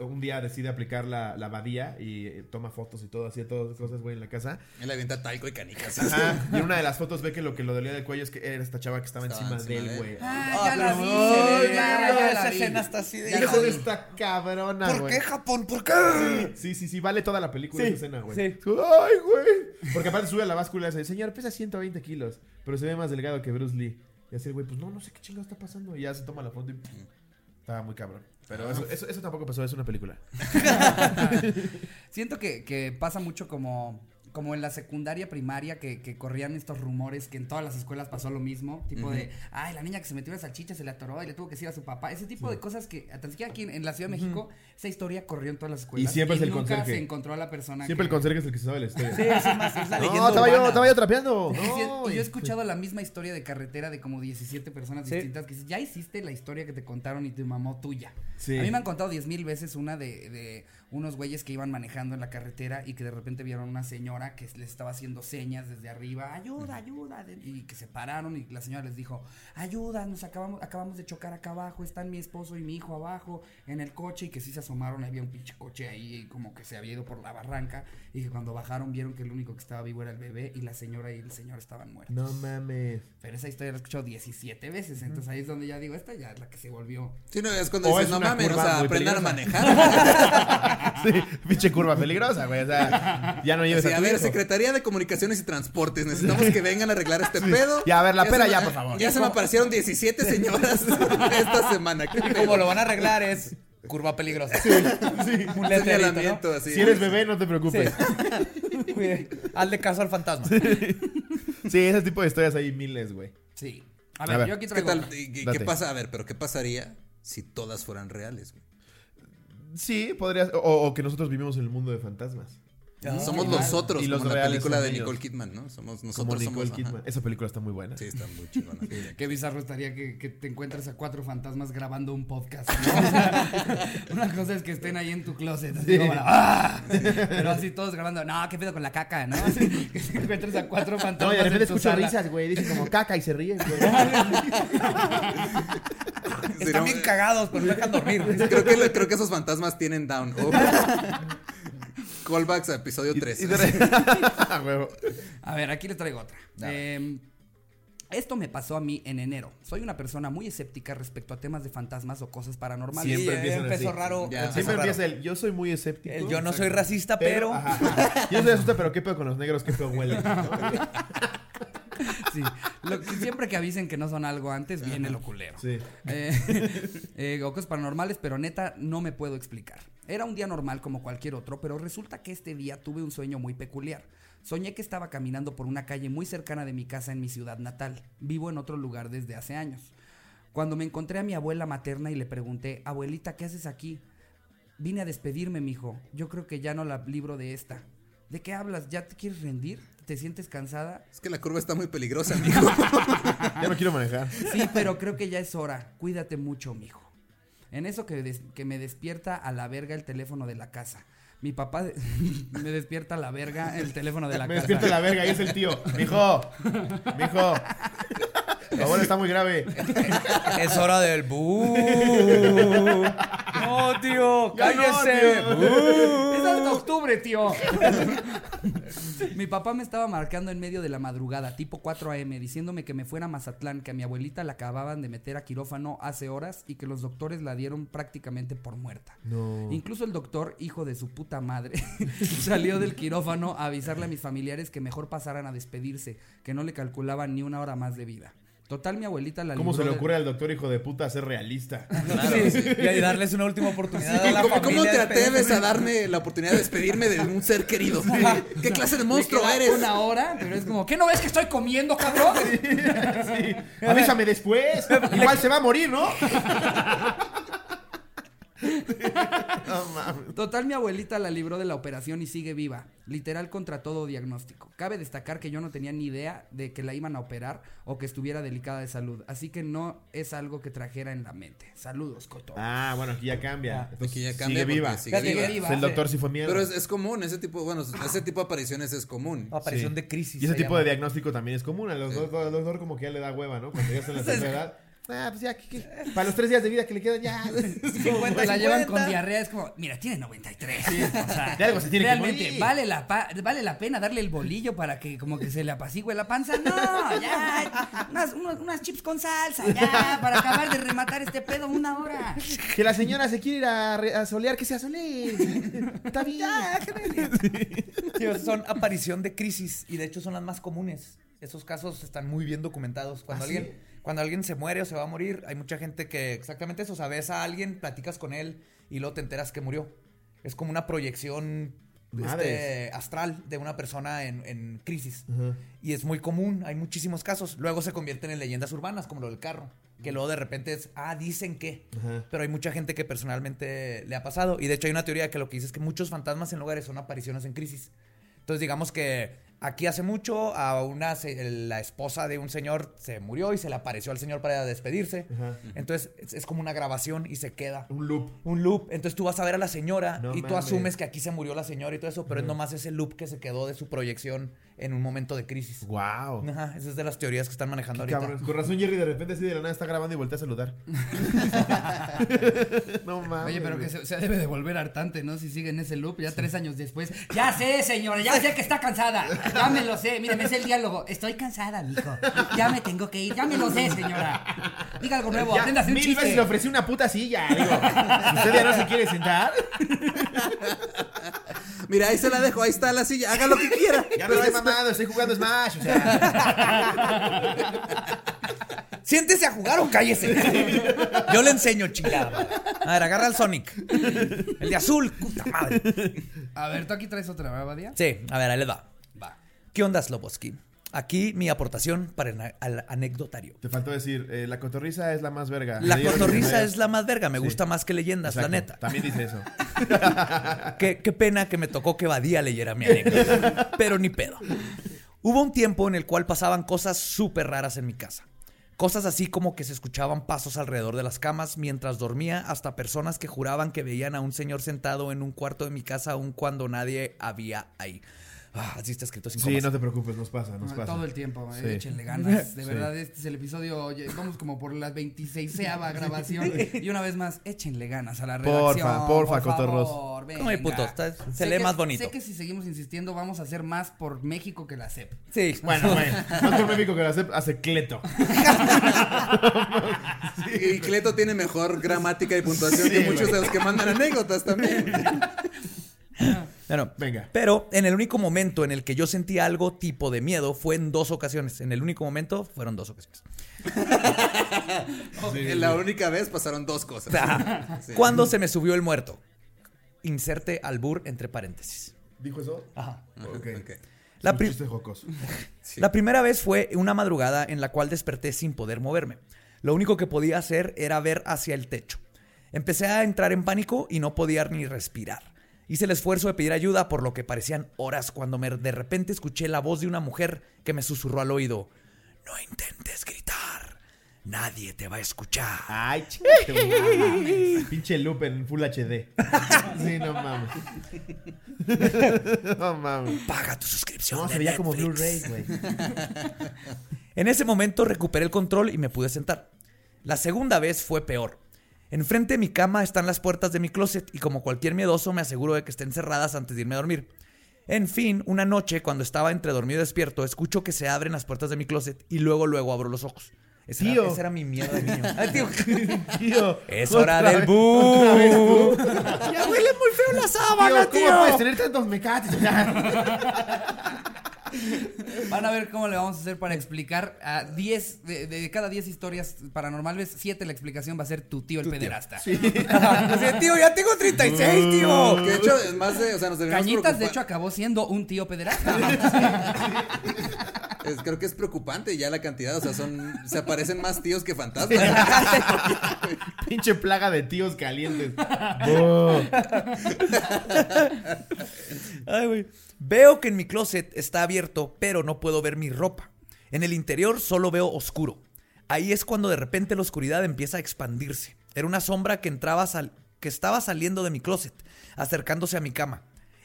Un día decide aplicar la, la badía y eh, toma fotos y todo, así, todas cosas, güey, en la casa. Él avienta talco y canicas. Ajá. Y en una de las fotos ve que lo que lo dolía del cuello es que era esta chava que estaba, Estaba encima, encima de de él, güey. Ah, Ah, ya la vi, ya, esa escena está así de- Esa escena vi. está cabrona, ¿Por güey. qué Japón? ¿Por qué? Sí, sí, sí, vale toda la película Sí, esa escena, güey. sí. Ay, güey. Porque aparte sube a la báscula y dice, señor, pesa 120 kilos, pero se ve más delgado que Bruce Lee. Y así el güey, pues no, no sé qué chingado está pasando. Y ya se toma la foto y estaba muy cabrón. Pero eso, eso, tampoco pasó, es una película. Siento que, que pasa mucho como, como en la secundaria primaria que, que corrían estos rumores que en todas las escuelas pasó lo mismo. Tipo de, ay, la niña que se metió una salchicha se le atoró y le tuvo que decir a su papá. Ese tipo de cosas que, tan siquiera aquí en, en la Ciudad de México, esa historia corrió en todas las escuelas. siempre es el nunca conserje. se encontró a la persona Siempre el que- conserje es el que se sabe la historia. Sí, es más, es la No, leyenda estaba yo, estaba yo trapeando. Y No, y yo he escuchado la misma historia de carretera de como 17 personas Sí. distintas que dicen, ya hiciste la historia que te contaron y te mamó tuya. Sí. A mí me han contado diez mil veces una de, de unos güeyes que iban manejando en la carretera y que de repente vieron una señora que les estaba haciendo señas desde arriba, ayuda, ayuda, de- y que se pararon y la señora les dijo, ayuda, nos acabamos, acabamos de chocar acá abajo, están mi esposo y mi hijo abajo en el coche y que sí se asomaron, había un pinche coche ahí como que se había ido por la barranca y que cuando bajaron vieron que el único que estaba vivo era el bebé y la señora y el señor estaban muertos. No mames. Pero esa historia la he escuchado 17 veces, entonces ahí es donde ya digo, esta ya es la que se volvió. Sí, no, es cuando O dices, es no mames, o sea, muy aprendan a peligrosa". manejar. Sí, pinche curva peligrosa, güey. O sea, ya no lleves Así, a a tu ver, hijo. Secretaría de Comunicaciones y Transportes, necesitamos que vengan a arreglar este pedo. Ya, a ver, la pera ya, por favor. Ya se me aparecieron 17 señoras esta semana. ¿Qué como lo van a arreglar es curva peligrosa. Un letrerito, ¿no? Señalamiento, así. Si eres bebé, no te preocupes. Cuide, Hazle caso al fantasma. Sí, ese tipo de historias hay miles, güey. Sí. A A ver, yo aquí ¿Qué traigo. tal? ¿Y ¿Qué, qué pasa? A ver, pero ¿qué pasaría si todas fueran reales, güey? Sí, podrías. O, o que nosotros vivimos en el mundo de fantasmas. Somos igual. los otros, Y los como la película de ellos. Nicole Kidman, ¿no? Somos Como nosotros Nicole somos. ajá. Kidman. Esa película está muy buena. Sí, está muy chingona. Qué bizarro estaría que, que te encuentres a cuatro fantasmas grabando un podcast. ¿no? Una cosa es que estén ahí en tu closet. Así como, ¡ah! Pero así todos grabando. No, ¿qué pedo con la caca, no? Así, que te encuentres a cuatro No, fantasmas. y de repente risas, güey. Dicen como caca y se ríen, güey. Están bien cagados, pero no dejan dormir. Creo que, creo que esos fantasmas tienen down. Oh. Callbacks a episodio 3. Y de re- Ah, huevo. A ver, aquí les traigo otra. Eh, esto me pasó a mí en enero. Soy una persona muy escéptica respecto a temas de fantasmas o cosas paranormales. Siempre Sí, empiezan empezó así. raro. Ya. empezó Siempre raro. empieza el yo soy muy escéptico. El yo no soy racista, pero. Ajá, ajá. Yo soy asusta, pero qué pedo con los negros, qué pedo huele. Sí. Lo siempre que avisen que no son algo antes, viene lo culero. Sí. Eh, eh, o cosas paranormales, pero neta no me puedo explicar. Era un día normal como cualquier otro, pero resulta que este día tuve un sueño muy peculiar. Soñé que estaba caminando por una calle muy cercana de mi casa en mi ciudad natal. Vivo en otro lugar desde hace años. Cuando me encontré a mi abuela materna y le pregunté, abuelita, ¿qué haces aquí? Vine a despedirme, mijo. Yo creo que ya no la libro de esta. ¿De qué hablas? ¿Ya te quieres rendir? ¿Te sientes cansada? Es que la curva está muy peligrosa, amigo. Ya no quiero manejar. Sí, pero creo que ya es hora. Cuídate mucho, mijo. En eso que, des- que me despierta a la verga el teléfono de la casa. Mi papá de- me despierta a la verga el teléfono de la Me casa. despierta la verga y es el tío. Mijo, mijo. Tu abuelo está muy grave. Es hora del bu. No, tío, no, cállese. tío. Es hasta octubre, tío. mi papá me estaba marcando en medio de la madrugada, tipo 4 a.m., diciéndome que me fuera a Mazatlán, que a mi abuelita la acababan de meter a quirófano hace horas y que los doctores la dieron prácticamente por muerta. No. Incluso el doctor, hijo de su puta madre, salió del quirófano a avisarle a mis familiares que mejor pasaran a despedirse, que no le calculaban ni una hora más de vida. Total, mi abuelita la ¿Cómo se le de- ocurre al doctor hijo de puta ser realista? Sí, Y darles una última oportunidad a la ¿Cómo, te atreves a darme la oportunidad de despedirme de un ser querido? ¿Qué clase de monstruo queda eres? Una hora, pero es como, ¿qué no ves que estoy comiendo, cabrón? Sí. Avísame después. Igual se va a morir, ¿no? No mames. Total, mi abuelita la libró de la operación y sigue viva, literal contra todo diagnóstico. Cabe destacar que yo no tenía ni idea de que la iban a operar o que estuviera delicada de salud, así que no es algo que trajera en la mente. Saludos, Coto. Ah, bueno, aquí ya cambia. Entonces, Aquí ya cambia Sigue viva. Sigue viva. viva. El doctor sí fue miedo. Pero es, es común, ese tipo, bueno, ese tipo de apariciones es común. Aparición Sí. de crisis. Y ese se tipo de diagnóstico también es común. A los dos, como que ya le da hueva, ¿no? Cuando ya está en la tercera edad. Ah, pues ya, ¿qué- qué? para los tres días de vida que le quedan ya. 50, la llevan con 50. diarrea, es como, mira, tiene 93. O sea, De algo se tiene que realmente, morir. ¿vale la, pa- ¿vale la pena darle el bolillo para que como que se le apacigüe la panza? No, ya, unas, unos- unas chips con salsa, ya, para acabar de rematar este pedo una hora. Que la señora se quiere ir a, solear, que se asole. Está bien. Sí, o son aparición de crisis y de hecho son las más comunes. Esos casos están muy bien documentados. Cuando ¿Ah, sí? Cuando alguien se muere o se va a morir, hay mucha gente que exactamente eso, o sea, ves a alguien, platicas con él y luego te enteras que murió. Es como una proyección este, astral de una persona en, en crisis. Ajá. Y es muy común, hay muchísimos casos. Luego se convierten en leyendas urbanas, como lo del carro. Que luego de repente es, ah, dicen que. Ajá. Pero hay mucha gente que personalmente le ha pasado. Y de hecho hay una teoría que lo que dice es que muchos fantasmas en lugares son apariciones en crisis. Entonces digamos que aquí hace mucho a una la esposa de un señor se murió y se le apareció al señor para despedirse. Ajá. Entonces es, es como una grabación y se queda. Un loop. Un loop. Entonces tú vas a ver a la señora No y tú mames. asumes que aquí se murió la señora y todo eso, pero es nomás ese loop que se quedó de su proyección en un momento de crisis. Wow. Ajá, esa es de las teorías que están manejando ahorita. Cabrón. Con razón Jerry de repente así de la nada está grabando y voltea a saludar. no mames. Oye, pero que se, se debe de volver hartante, ¿no? Si sigue en ese loop, ya tres años después. Ya sé, señora, ya sé que está cansada. Ya me lo sé. Mire, me sé el diálogo. Estoy cansada, mijo. Ya me tengo que ir. Ya me lo sé, señora. Diga algo nuevo. Ya, Aprenda a hacer un mil veces chiste. le ofrecí una puta silla. Digo, usted ya no se quiere sentar, Mira, ahí se la dejo, ahí está la silla, haga lo que quiera. ya no estoy mamado, estoy jugando Smash. O sea, Siéntese a jugar o cállese. Yo le enseño, chingada. A ver, agarra al Sonic. El de azul, puta madre. A ver, tú aquí traes otra, ¿verdad, Badia? Sí, a ver, ahí le va. Va. ¿Qué onda, Sloboski? Aquí mi aportación para el al anecdotario. te faltó decir, eh, la cotorriza es la más verga. La cotorriza es la más verga, me Sí. gusta más que leyendas, Exacto, la neta. También dice eso. qué, qué pena que me tocó que Badía leyera mi anécdota. Pero ni pedo. Hubo un tiempo en el cual pasaban cosas súper raras en mi casa. Cosas así como que se escuchaban pasos alrededor de las camas mientras dormía, hasta personas que juraban que veían a un señor sentado en un cuarto de mi casa aun cuando nadie había ahí. Ah, así está escrito sin Sí, comas. no te preocupes, nos pasa, nos No, pasa. Todo el tiempo, eh, Sí. échenle ganas. De Sí. verdad, este es el episodio. oye, vamos como por la 26 grabación. Y una vez más, échenle ganas a la Porfa, redacción. porfa, por cotorros. favor, No hay venga. putos, está- se Sé lee que- más bonito. Sé que si seguimos insistiendo, vamos a hacer más por México que la CEP. Sí. Bueno, bueno. No te México que la hace, hace Cleto. Y Cleto tiene mejor gramática y puntuación que Sí, muchos de los que mandan anécdotas también. Bueno, Venga. Pero en el único momento en el que yo sentí algo tipo de miedo fue en dos ocasiones. En el único momento fueron dos ocasiones. En la única vez pasaron dos cosas. Sí. Cuando se me subió el muerto. Inserte albur entre paréntesis. ¿Dijo eso? Ajá. Ok. Ok. La, pri-. Sí. la primera vez fue una madrugada en la cual desperté sin poder moverme. Lo único que podía hacer era ver hacia el techo. Empecé a entrar en pánico y no podía ni respirar. Hice el esfuerzo de pedir ayuda por lo que parecían horas cuando me- de repente escuché la voz de una mujer que me susurró al oído. No intentes gritar. Nadie te va a escuchar. Ay, mames. Pinche loop en Full HD. Sí, no mames. No mames. Paga tu suscripción. No, de se veía como. Blu-ray, güey. En ese momento recuperé el control y me pude sentar. La segunda vez fue peor. Enfrente de mi cama están las puertas de mi closet y como cualquier miedoso me aseguro de que estén cerradas antes de irme a dormir. En fin, una noche cuando estaba entre dormido y despierto, escucho que se abren las puertas de mi closet y luego luego abro los ojos. Ese, Tío. Era, ese era mi miedo de niño. Ay, tío. Tío. Es otra hora del vez- otra. Ya huele muy feo la sábana, Tío, ¿cómo puedes tener tantos mecates? Van a ver cómo le vamos a hacer para explicar a 10, de, de cada 10 historias paranormales, 7 la explicación va a ser tu tío el pederasta. Así, tío, ya tengo 36, tío. Que de hecho, es más de. O sea, nos Cañitas, de preocupar- hecho, acabó siendo un tío pederasta. es- creo que es preocupante ya la cantidad. O sea, son. Se aparecen más tíos que fantasmas. Pinche plaga de tíos calientes. Oh. Ay, güey. Veo que en mi closet está abierto, pero no puedo ver mi ropa. En el interior solo veo oscuro. Ahí es cuando de repente la oscuridad empieza a expandirse. Era una sombra que entraba sal- que estaba saliendo de mi closet, acercándose a mi cama.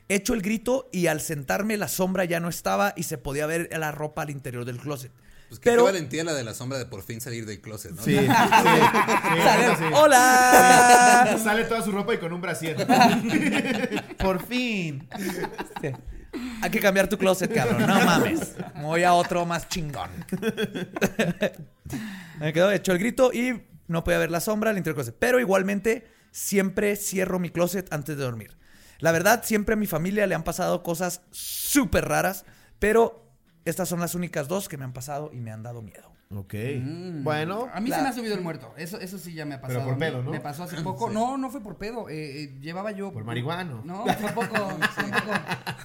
Echo el grito y al sentarme la sombra ya no estaba y se podía ver la ropa al interior del closet. Pues qué Pero valentía la de la sombra de por fin salir del closet, ¿no? Sí, sí, sí, Sale- sí. ¡Hola! Sale toda su ropa y con un brasier. Por fin. Sí. Hay que cambiar tu closet, cabrón. No mames. Voy a otro más chingón. Me quedó hecho el grito y no podía ver la sombra al interior del closet. Pero igualmente, siempre cierro mi closet antes de dormir. La verdad, siempre a mi familia le han pasado cosas súper raras, pero estas son las únicas dos que me han pasado y me han dado miedo. Ok. Mm. Bueno. A mí La- se me ha subido el muerto. Eso, eso sí ya me ha Pero pasado. por a mí. pedo, ¿no? Me pasó hace poco. No, no fue por pedo. Eh, eh, llevaba yo. Por marihuano. No, tampoco. tampoco.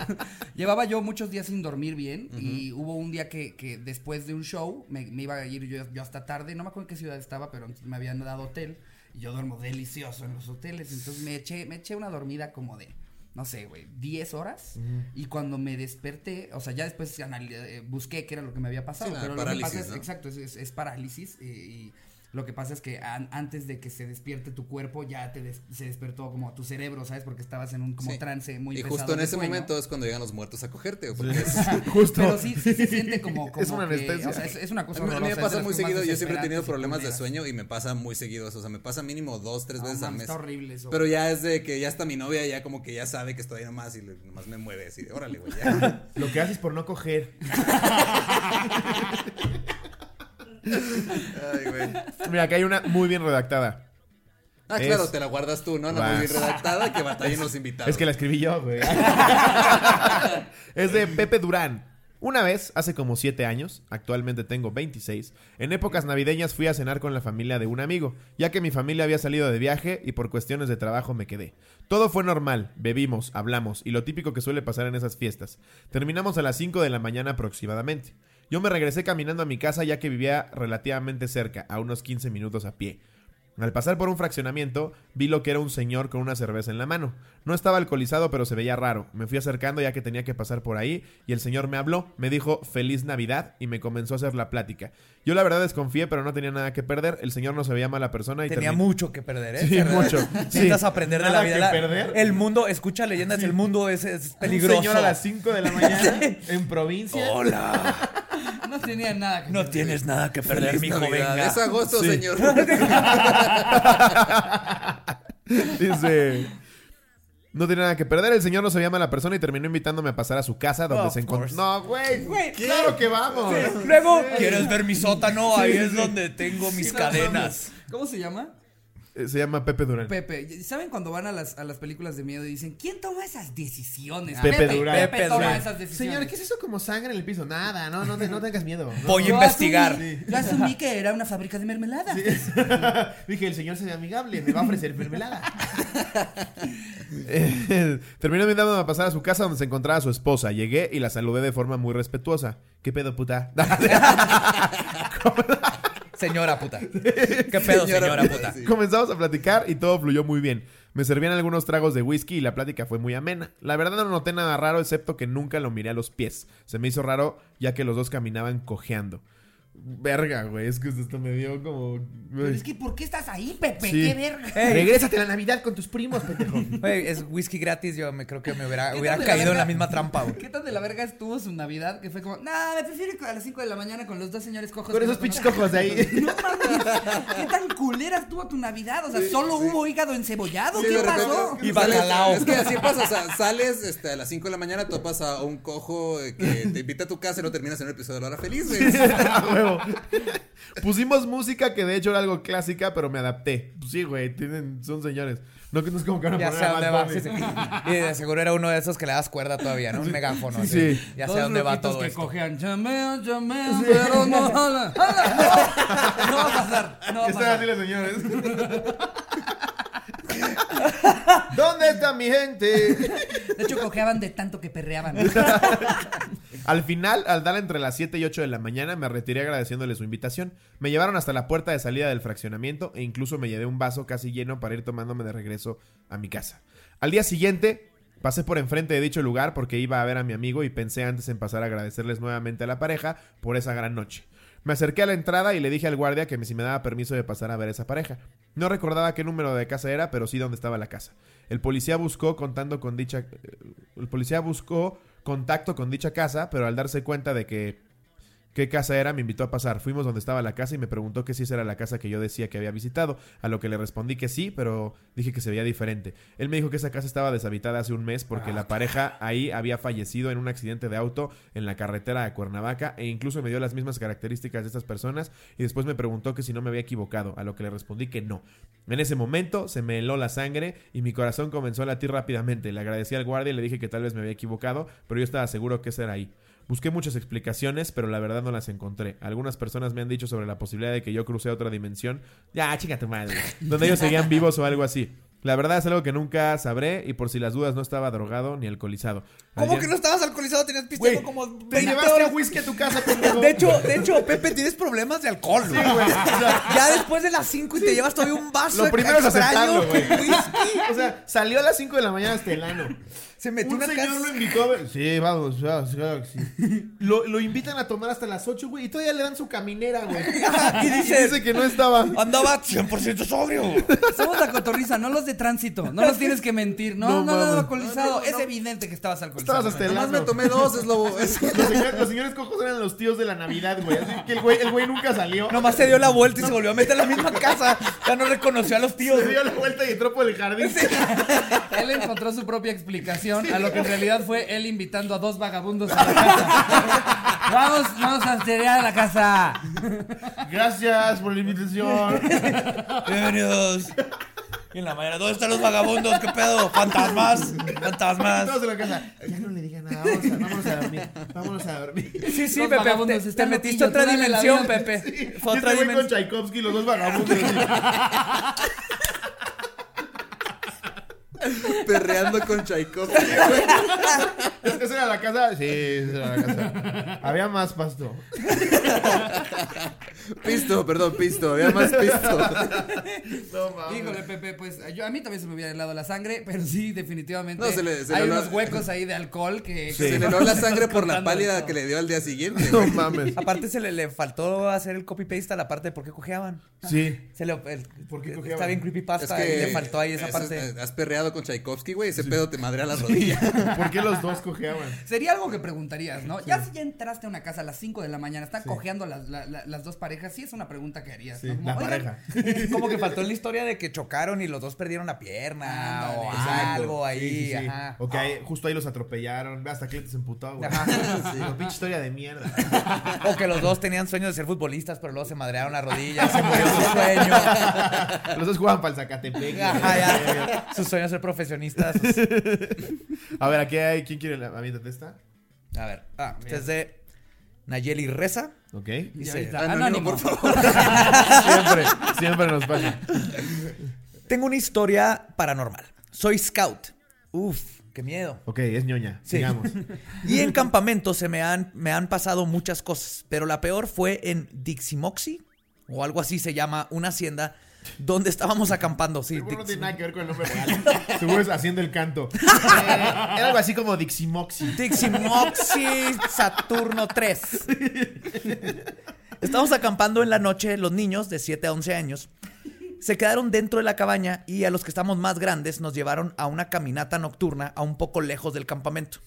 llevaba yo muchos días sin dormir bien. Y hubo un día que, que después de un show me, me iba a ir yo, yo hasta tarde. No me acuerdo en qué ciudad estaba, pero me habían dado hotel. Y yo duermo delicioso en los hoteles. Entonces me eché, me eché una dormida como de. No sé, güey, 10 horas. Y cuando me desperté, o sea, ya después eh, busqué qué era lo que me había pasado. Sí, pero lo que pasa es, ¿no? exacto, es, es- es parálisis. eh, y lo que pasa es que an- antes de que se despierte tu cuerpo, ya te des- se despertó como tu cerebro, ¿sabes? Porque estabas en un como Sí. trance muy Y pesado justo en ese sueño. momento es cuando llegan los muertos a cogerte. es- Justo. Pero sí, sí se siente como, como Es una que- anestesia. o sea, es, es una cosa A mí, a mí me pasa muy seguido, yo siempre he tenido y problemas de sueño y me pasa muy seguido eso, o sea, me pasa mínimo dos, tres No, veces al mames, mes. Está horrible eso. Pero ya es de que ya está mi novia, ya como que ya sabe que estoy ahí nomás y le- nomás me mueve así de, órale, güey, ya. Lo que haces por no coger. Ay, güey. Mira, acá hay una muy bien redactada. Ah, Es- claro, te la guardas tú, ¿no? La muy bien Vas. redactada que batallen los invitados. Es que la escribí yo, güey. es de Pepe Durán. Una vez, hace como 7 años, actualmente tengo 26, en épocas navideñas fui a cenar con la familia de un amigo, ya que mi familia había salido de viaje y por cuestiones de trabajo me quedé. Todo fue normal, bebimos, hablamos y lo típico que suele pasar en esas fiestas. Terminamos a las 5 de la mañana aproximadamente. Yo me regresé caminando a mi casa ya que vivía relativamente cerca, a unos 15 minutos a pie. Al pasar por un fraccionamiento, vi lo que era un señor con una cerveza en la mano. No estaba alcoholizado, pero se veía raro. Me fui acercando ya que tenía que pasar por ahí y el señor me habló, me dijo feliz Navidad y me comenzó a hacer la plática. Yo la verdad desconfié, pero no tenía nada que perder. El señor no se veía mala persona y Tenía mucho que perder, ¿eh? Sí, mucho. Necesitas Sí. aprender de la vida. que La- perder. El mundo, escucha leyendas, el mundo es, es peligroso. Un señor a las 5 de la mañana en provincia. Hola. No tenía nada que No ver. tienes nada que perder, Feliz mijo, venga. Es agosto, Sí. señor. Dice. No tiene nada que perder. El señor no se llama la persona y terminó invitándome a pasar a su casa donde se encontró. No, güey. Güey, Claro que vamos. Luego, ¿quieres ver mi sótano? Ahí es donde tengo mis Sí, no, cadenas. ¿Cómo se llama? Eh, Se llama Pepe Durán. Pepe. ¿Saben cuando van a las, a las películas de miedo y dicen, ¿quién toma esas decisiones? Pepe Durán. Pepe, Pepe toma Durán. esas decisiones. Señor, ¿qué es eso como sangre en el piso? Nada, no, no, te- no tengas miedo. No. Voy a Yo investigar. asumí- yo asumí que era una fábrica de mermelada. Dije, el señor se ve amigable, me va a ofrecer mermelada. Eh, Terminó invitándome a pasar a su casa donde se encontraba su esposa. Llegué y la saludé de forma muy respetuosa. ¿Qué pedo, puta? Señora puta. ¿Qué pedo, señora, puta? sí. Comenzamos a platicar y todo fluyó muy bien. Me servían algunos tragos de whisky y la plática fue muy amena. La verdad no noté nada raro excepto que nunca lo miré a los pies. Se me hizo raro ya que los dos caminaban cojeando. Verga, güey, es que esto me dio como... Pero es que, ¿por qué estás ahí, Pepe? Sí. ¡Qué verga! Ey, Regrésate a la Navidad con tus primos, pendejo. es whisky gratis. Yo me creo que me hubiera, ¿Qué hubiera tal de la caído en la misma trampa, güey. ¿Qué tan de la verga estuvo su Navidad? Que fue como, nah, me prefiero ir a las 5 de la mañana con los dos señores cojos. Con esos pinches conozco". cojos de ahí. No mames, ¿qué tan culera estuvo tu Navidad? O sea, ¿solo hubo hígado encebollado? Sí, ¿Qué pasó? es que Y bacalao. Es que así pasa, o sea, sales este, a las 5 de la mañana, topas a un cojo eh, que te invita a tu casa y no terminas en un episodio de La Hora Feliz, güey. Huevo. Pusimos música que de hecho era algo clásica, pero me adapté. Pues sí, güey, tienen, son señores. No, que no es como que van a Ya poner sé a dónde va. Sí, sí. Y de seguro era uno de esos que le das cuerda todavía, ¿no? Un megáfono. Sí, así. sí. Ya sé a dónde va todo que esto. cojean, chamea, chamea, pero no jala, jala, no. No va a pasar, no va a Están así pasar. los señores. ¿Dónde está mi gente? De hecho, cojeaban de tanto que perreaban. Al final, al dar entre las 7 y 8 de la mañana, me retiré agradeciéndole su invitación. Me llevaron hasta la puerta de salida del fraccionamiento e incluso me llevé un vaso casi lleno para ir tomándome de regreso a mi casa. Al día siguiente, pasé por enfrente de dicho lugar porque iba a ver a mi amigo y pensé antes en pasar a agradecerles nuevamente a la pareja por esa gran noche. Me acerqué a la entrada y le dije al guardia que si me daba permiso de pasar a ver a esa pareja. No recordaba qué número de casa era, pero sí dónde estaba la casa. El policía buscó contando con dicha eh, el policía buscó contacto con dicha casa, pero al darse cuenta de que qué casa era, me invitó a pasar. Fuimos donde estaba la casa y me preguntó que si esa era la casa que yo decía que había visitado, a lo que le respondí que sí, pero dije que se veía diferente. Él me dijo que esa casa estaba deshabitada hace un mes porque la pareja ahí había fallecido en un accidente de auto en la carretera de Cuernavaca e incluso me dio las mismas características de estas personas y después me preguntó que si no me había equivocado, a lo que le respondí que no. En ese momento se me heló la sangre y mi corazón comenzó a latir rápidamente. Le agradecí al guardia y le dije que tal vez me había equivocado, pero yo estaba seguro que esa era ahí. Busqué muchas explicaciones, pero la verdad no las encontré. Algunas personas me han dicho sobre la posibilidad de que yo crucé a otra dimensión. Ya, chica tu madre. Donde ellos seguían vivos o algo así. La verdad es algo que nunca sabré y por si las dudas no estaba drogado ni alcoholizado. Al ¿Cómo que no estabas alcoholizado? Tenías pisteado como Te 20 llevaste horas. whisky a tu casa, pendejo. De hecho, de hecho, Pepe, tienes problemas de alcohol, güey. ya después de las 5 y te llevas todavía un vaso Lo primero es extraño aceptarlo, güey. O sea, salió a las 5 de la mañana hasta el ano. Se metió Un una señor casa. lo invitó a ver. Sí, vamos, vamos, claro que sí. Lo, lo invitan a tomar hasta las 8, güey. Y todavía le dan su caminera, güey. Y Y dice, dice que no estaba. andaba 100% sobrio. Somos la cotorriza, no los de tránsito. No nos tienes que mentir. No, No no, no, alcoholizado. No, no, no. Es evidente que estabas alcoholizado. Estabas hasta el Nomás me tomé dos, es lobo. Es- Los señores, los señores cojos eran los tíos de la Navidad, güey. Así que el güey, el güey nunca salió. Nomás se dio la vuelta y se volvió a meter en la misma casa. Ya no reconoció a los tíos. Se dio la vuelta y entró por el jardín. Él encontró su propia explicación a lo que en realidad fue él invitando a dos vagabundos a la casa. vamos, vamos a cerear a la casa. Gracias por la invitación. Bienvenidos. Y en la mañana, ¿dónde están los vagabundos? ¿Qué pedo? Fantasmas. Fantasmas. Todos en la casa. Ya no le digan nada. Vamos a, vámonos a dormir. Vámonos a dormir. Sí, sí, Los Pepe. vagabundos Te, te están metiste a otra dimensión. Pepe. Y Fue otra güey con dimensión. Tchaikovsky, los dos vagabundos. Perreando con Tchaikovsky. ¿Esa era la casa? Sí, esa era la casa. Había más pasto. Pisto, perdón, pisto. Había más pisto. No mames. Híjole, Pepe, pues yo, a mí también se me hubiera helado la sangre, pero sí, definitivamente No, se le- se hay unos huecos ahí de alcohol que... Sí. Se le heló la sangre por la pálida que le dio al día siguiente. No mames. Aparte se le, le faltó hacer el copy-paste a la parte de por qué cojeaban. Sí. Se le, el- ¿Por qué está cojeaban? bien Es creepypasta y le faltó ahí esa es- parte. es- has perreado con Tchaikovsky, güey. Ese pedo te madrea las rodillas. ¿Por qué los dos cojeaban? Sería algo que preguntarías, ¿no? Ya si ya entraste a una casa a las 5 de la mañana, están cojeando las, la- la- las dos sí es una pregunta que harías, Sí, ¿no? Como, la "Oigan, pareja. Como que faltó en la historia de que chocaron y los dos perdieron la pierna Ándale, o exacto. algo ahí. Sí, sí, sí. Ajá. O que ahí- justo ahí los atropellaron. Ve hasta que se emputó, güey. Una pinche historia de mierda. O que los dos tenían sueños de ser futbolistas, pero luego se madrearon la rodilla, se murió su sueño. Los dos jugaban para el Zacatepec. Ajá, ya. Sus sueños de ser profesionistas. A ver, aquí hay. ¿Quién quiere la aviéntate esta? A ver, ah, este es de Nayeli Reza. Ok. Dice, está, Anónimo, anónimo. por favor. Siempre, siempre nos pasa. Tengo una historia paranormal. Soy scout. Uf, qué miedo. Ok, es ñoña. Sí. Sigamos. Y en campamento se me han, me han pasado muchas cosas, pero la peor fue en Diximoxi, o algo así se llama, una hacienda donde estábamos acampando. Sí, Seguro no tiene nada que ver con el nombre real. Seguro es haciendo el canto. Eh, era algo así como Diximoxi. Diximoxi Saturno 3. Estamos acampando en la noche, los niños de 7 a 11 años. Se quedaron dentro de la cabaña y a los que estamos más grandes nos llevaron a una caminata nocturna a un poco lejos del campamento.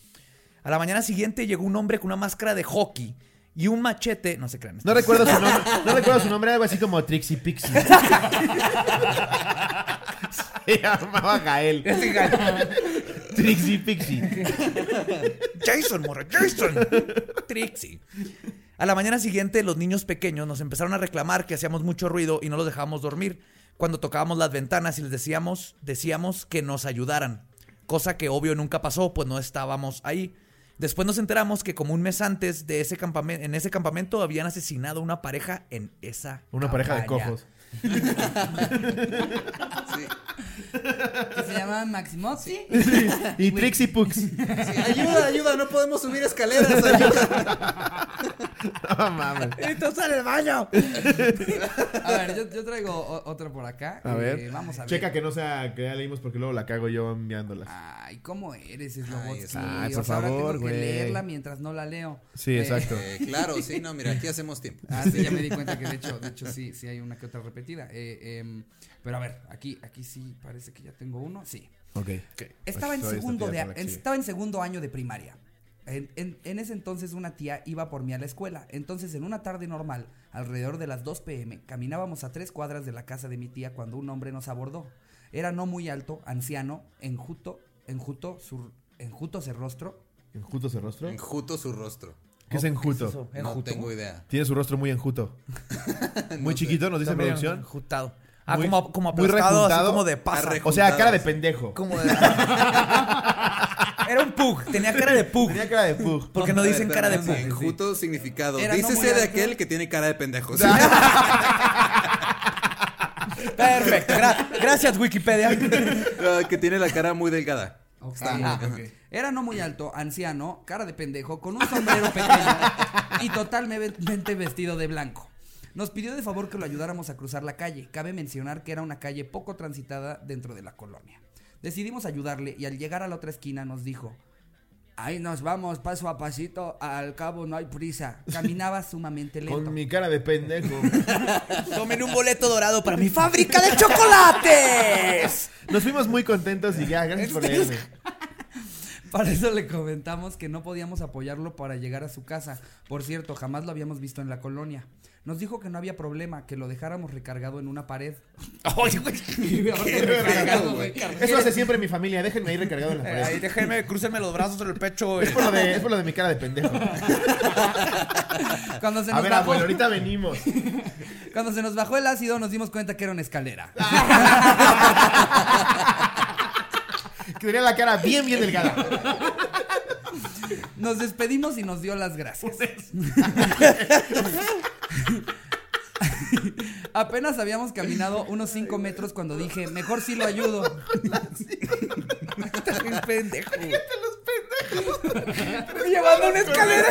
A la mañana siguiente llegó un hombre con una máscara de hockey y un machete. No se crean. No recuerdo su nombre. No recuerdo su nombre, algo así como Trixie Pixie. Se llamaba Gael. Trixie Pixie. Jason, morra, Jason. Trixie. A la mañana siguiente, los niños pequeños nos empezaron a reclamar que hacíamos mucho ruido y no los dejábamos dormir. Cuando tocábamos las ventanas y les decíamos, decíamos que nos ayudaran. Cosa que obvio nunca pasó, pues no estábamos ahí. Después nos enteramos que como un mes antes de ese campamento, en ese campamento habían asesinado a una pareja en esa Una pareja de cojos. Sí. Que se llama Maximoxi. Y Trixie Pux. Sí, ayuda, ayuda, no podemos subir escaleras. Ayuda. No mames. ¡Entonces al baño! A ver, yo, yo traigo o- otra por acá. A Eh, ver. Vamos a ver. Checa que no sea que ya leímos porque luego la cago yo enviándolas. Ay, ¿cómo eres, Slobotsky? Ay, O por sea, ahora favor, tengo que güey. leerla mientras no la leo. Sí, Eh, exacto. Eh, claro, sí, no, mira, aquí hacemos tiempo. Ah, sí, ya me di cuenta que de hecho, de hecho sí, sí hay una que otra repetida. Eh, em, pero a ver, aquí, aquí sí parece que ya tengo uno. Sí. Ok. Estaba en Pues, segundo de, en- estaba en segundo año de primaria. En, en- en ese entonces una tía iba por mí a la escuela. Entonces en una tarde normal, alrededor de las 2 pm, caminábamos a tres cuadras de la casa de mi tía cuando un hombre nos abordó. Era no muy alto, anciano, enjuto, enjuto, su, enjuto ese rostro. ¿Enjuto ese rostro? Enjuto su rostro. ¿Qué es ¿Qué enjuto? es? No tengo idea. Tiene su rostro muy enjuto. Muy chiquito, nos dice producción. Enjutado. Ah, Muy- como, como muy así como de pasa. Arre- O sea, cara de pendejo. Como de... Era un pug, tenía cara de pug. Tenía cara de pug. Porque no dicen cara de pug. Enjuto significado. Era Dícese de aquel que tiene cara de pendejo. ¿sí? Perfecto. gra- gracias, Wikipedia. Que tiene la cara muy delgada. Ah. Era no muy alto, anciano, cara de pendejo, con un sombrero pequeño y totalmente vestido de blanco. Nos pidió de favor que lo ayudáramos a cruzar la calle. Cabe mencionar que era una calle poco transitada dentro de la colonia. Decidimos ayudarle y al llegar a la otra esquina nos dijo, ahí nos vamos paso a pasito, al cabo no hay prisa. Caminaba sumamente lento. Con mi cara de pendejo. Tomen un boleto dorado para mi fábrica de chocolates. Nos fuimos muy contentos y ya, gracias por leerme. Para eso le comentamos que no podíamos apoyarlo para llegar a su casa. Por cierto, jamás lo habíamos visto en la colonia. Nos dijo que no había problema, que lo dejáramos recargado en una pared. Oye, güey. Aparte, recargado, güey. Eso hace siempre mi familia. Déjenme ahí recargado en la Ahí pared. déjenme, crúcenme los brazos en el pecho. Es por, lo de, es por lo de mi cara de pendejo. Cuando se A ver, bajó, abuelo, ahorita venimos. cuando se nos bajó el ácido, nos dimos cuenta que era una escalera. Que tenía la cara bien, bien delgada. Nos despedimos y nos dio las gracias. Apenas habíamos caminado unos 5 metros cuando dije, mejor sí lo ayudo. Está bien pendejo. Llevando una escalera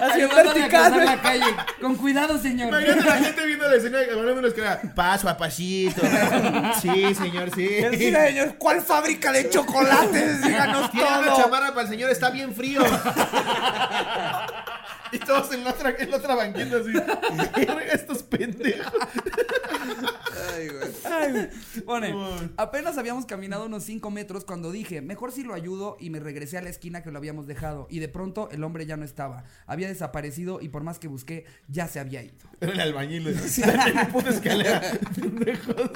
así en a vertical. cruzar la calle. Con cuidado, señor. Imagínate la gente viendo la escena hablando una escalera. Paso a pasito. Sí, señor, sí. El señor, ¿cuál fábrica de chocolates? Díganos todo. chamarra para el señor, está bien frío. y todos en la otra, en la otra banqueta así. Estos pendejos. Ay, güey. Ay, Pone, apenas habíamos caminado unos 5 metros cuando dije, mejor si lo ayudo y me regresé a la esquina que lo habíamos dejado. Y de pronto el hombre ya no estaba. Había desaparecido y por más que busqué, ya se había ido. Era el albañil. Sí, puta escalera. Pendejos.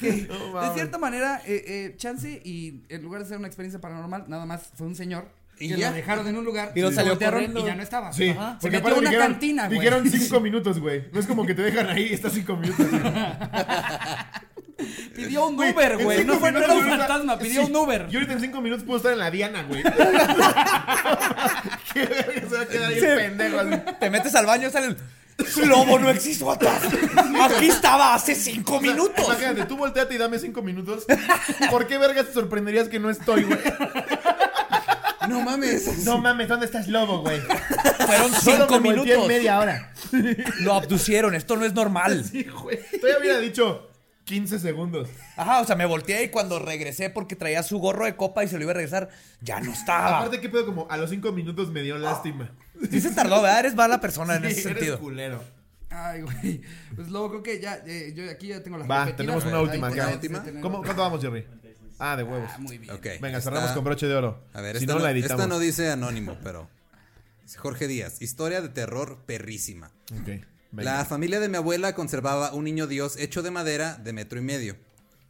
Que, No de cierta manera, eh, eh, Chance y en lugar de ser una experiencia paranormal, nada más fue un señor ¿Y que ya? lo dejaron en un lugar Y lo salió corriendo. y ya no estaba. Sí, Ajá. Se porque metió una dijeron, cantina, güey. dijeron cinco minutos, güey. No es como que te dejan ahí y estás cinco minutos. güey. Pidió un Uber, güey. No fue no era un fantasma, pidió sí, un Uber. Y ahorita en cinco minutos puedo estar en la Diana, güey. Qué verga, se va a quedar ahí el pendejo así. Te metes al baño, sale el lobo no existió atrás. Aquí estaba hace cinco minutos. Imagínate, tú volteate y dame cinco minutos. ¿Por qué vergas te sorprenderías que no estoy, güey? No mames. No mames, ¿dónde estás lobo, güey? Fueron Solo cinco me volteé en minutos. media hora. Lo abducieron, esto no es normal. Sí, güey. Todavía hubiera dicho 15 segundos. Ajá, o sea, me volteé y cuando regresé porque traía su gorro de copa y se lo iba a regresar, ya no estaba. Aparte, ¿qué pedo? Como a los cinco minutos me dio lástima. Sí se tardó, ¿verdad? Eres mala persona en Sí, ese eres sentido. culero. Ay, güey. Pues luego creo que ya, eh, yo aquí ya tengo las Va, tenemos una última acá. ¿Cómo. ¿Cuánto vamos, Jerry? Ah, de huevos. Ah, muy bien. Ok. Venga, esta- cerramos con broche de oro. A ver, si esta, no, no, la editamos. esta no dice anónimo, pero. Jorge Díaz, historia de terror perrísima. Ok, venga. La familia de mi abuela conservaba un niño Dios hecho de madera de metro y medio,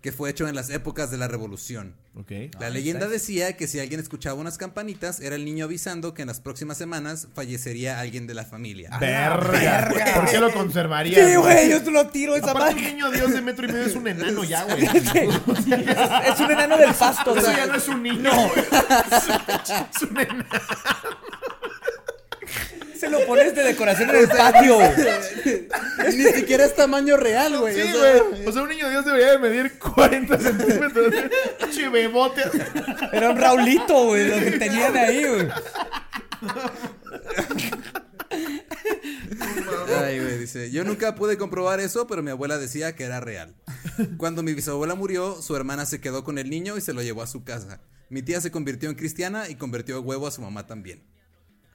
que fue hecho en las épocas de la revolución. Ok. La leyenda decía que si alguien escuchaba unas campanitas, era el niño avisando que en las próximas semanas fallecería alguien de la familia. Verga. ¿Por qué lo conservaría? Sí, güey, yo te lo tiro esa Aparte, un madre. niño dios de metro y medio es un enano ya, güey. Es un enano del pasto. Eso güey. ya no es un niño. Es un enano. Lo pones de decoración en el patio. Ni siquiera es tamaño real, güey. Sí, o sea, güey. O sea, un niño dios debería de medir 40 centímetros. Chivebote. Era un Raulito, güey, lo que tenían ahí, güey. Ay, güey, dice, yo nunca pude comprobar eso, pero mi abuela decía que era real. Cuando mi bisabuela murió, su hermana se quedó con el niño y se lo llevó a su casa. Mi tía se convirtió en cristiana y convirtió a huevo a su mamá también.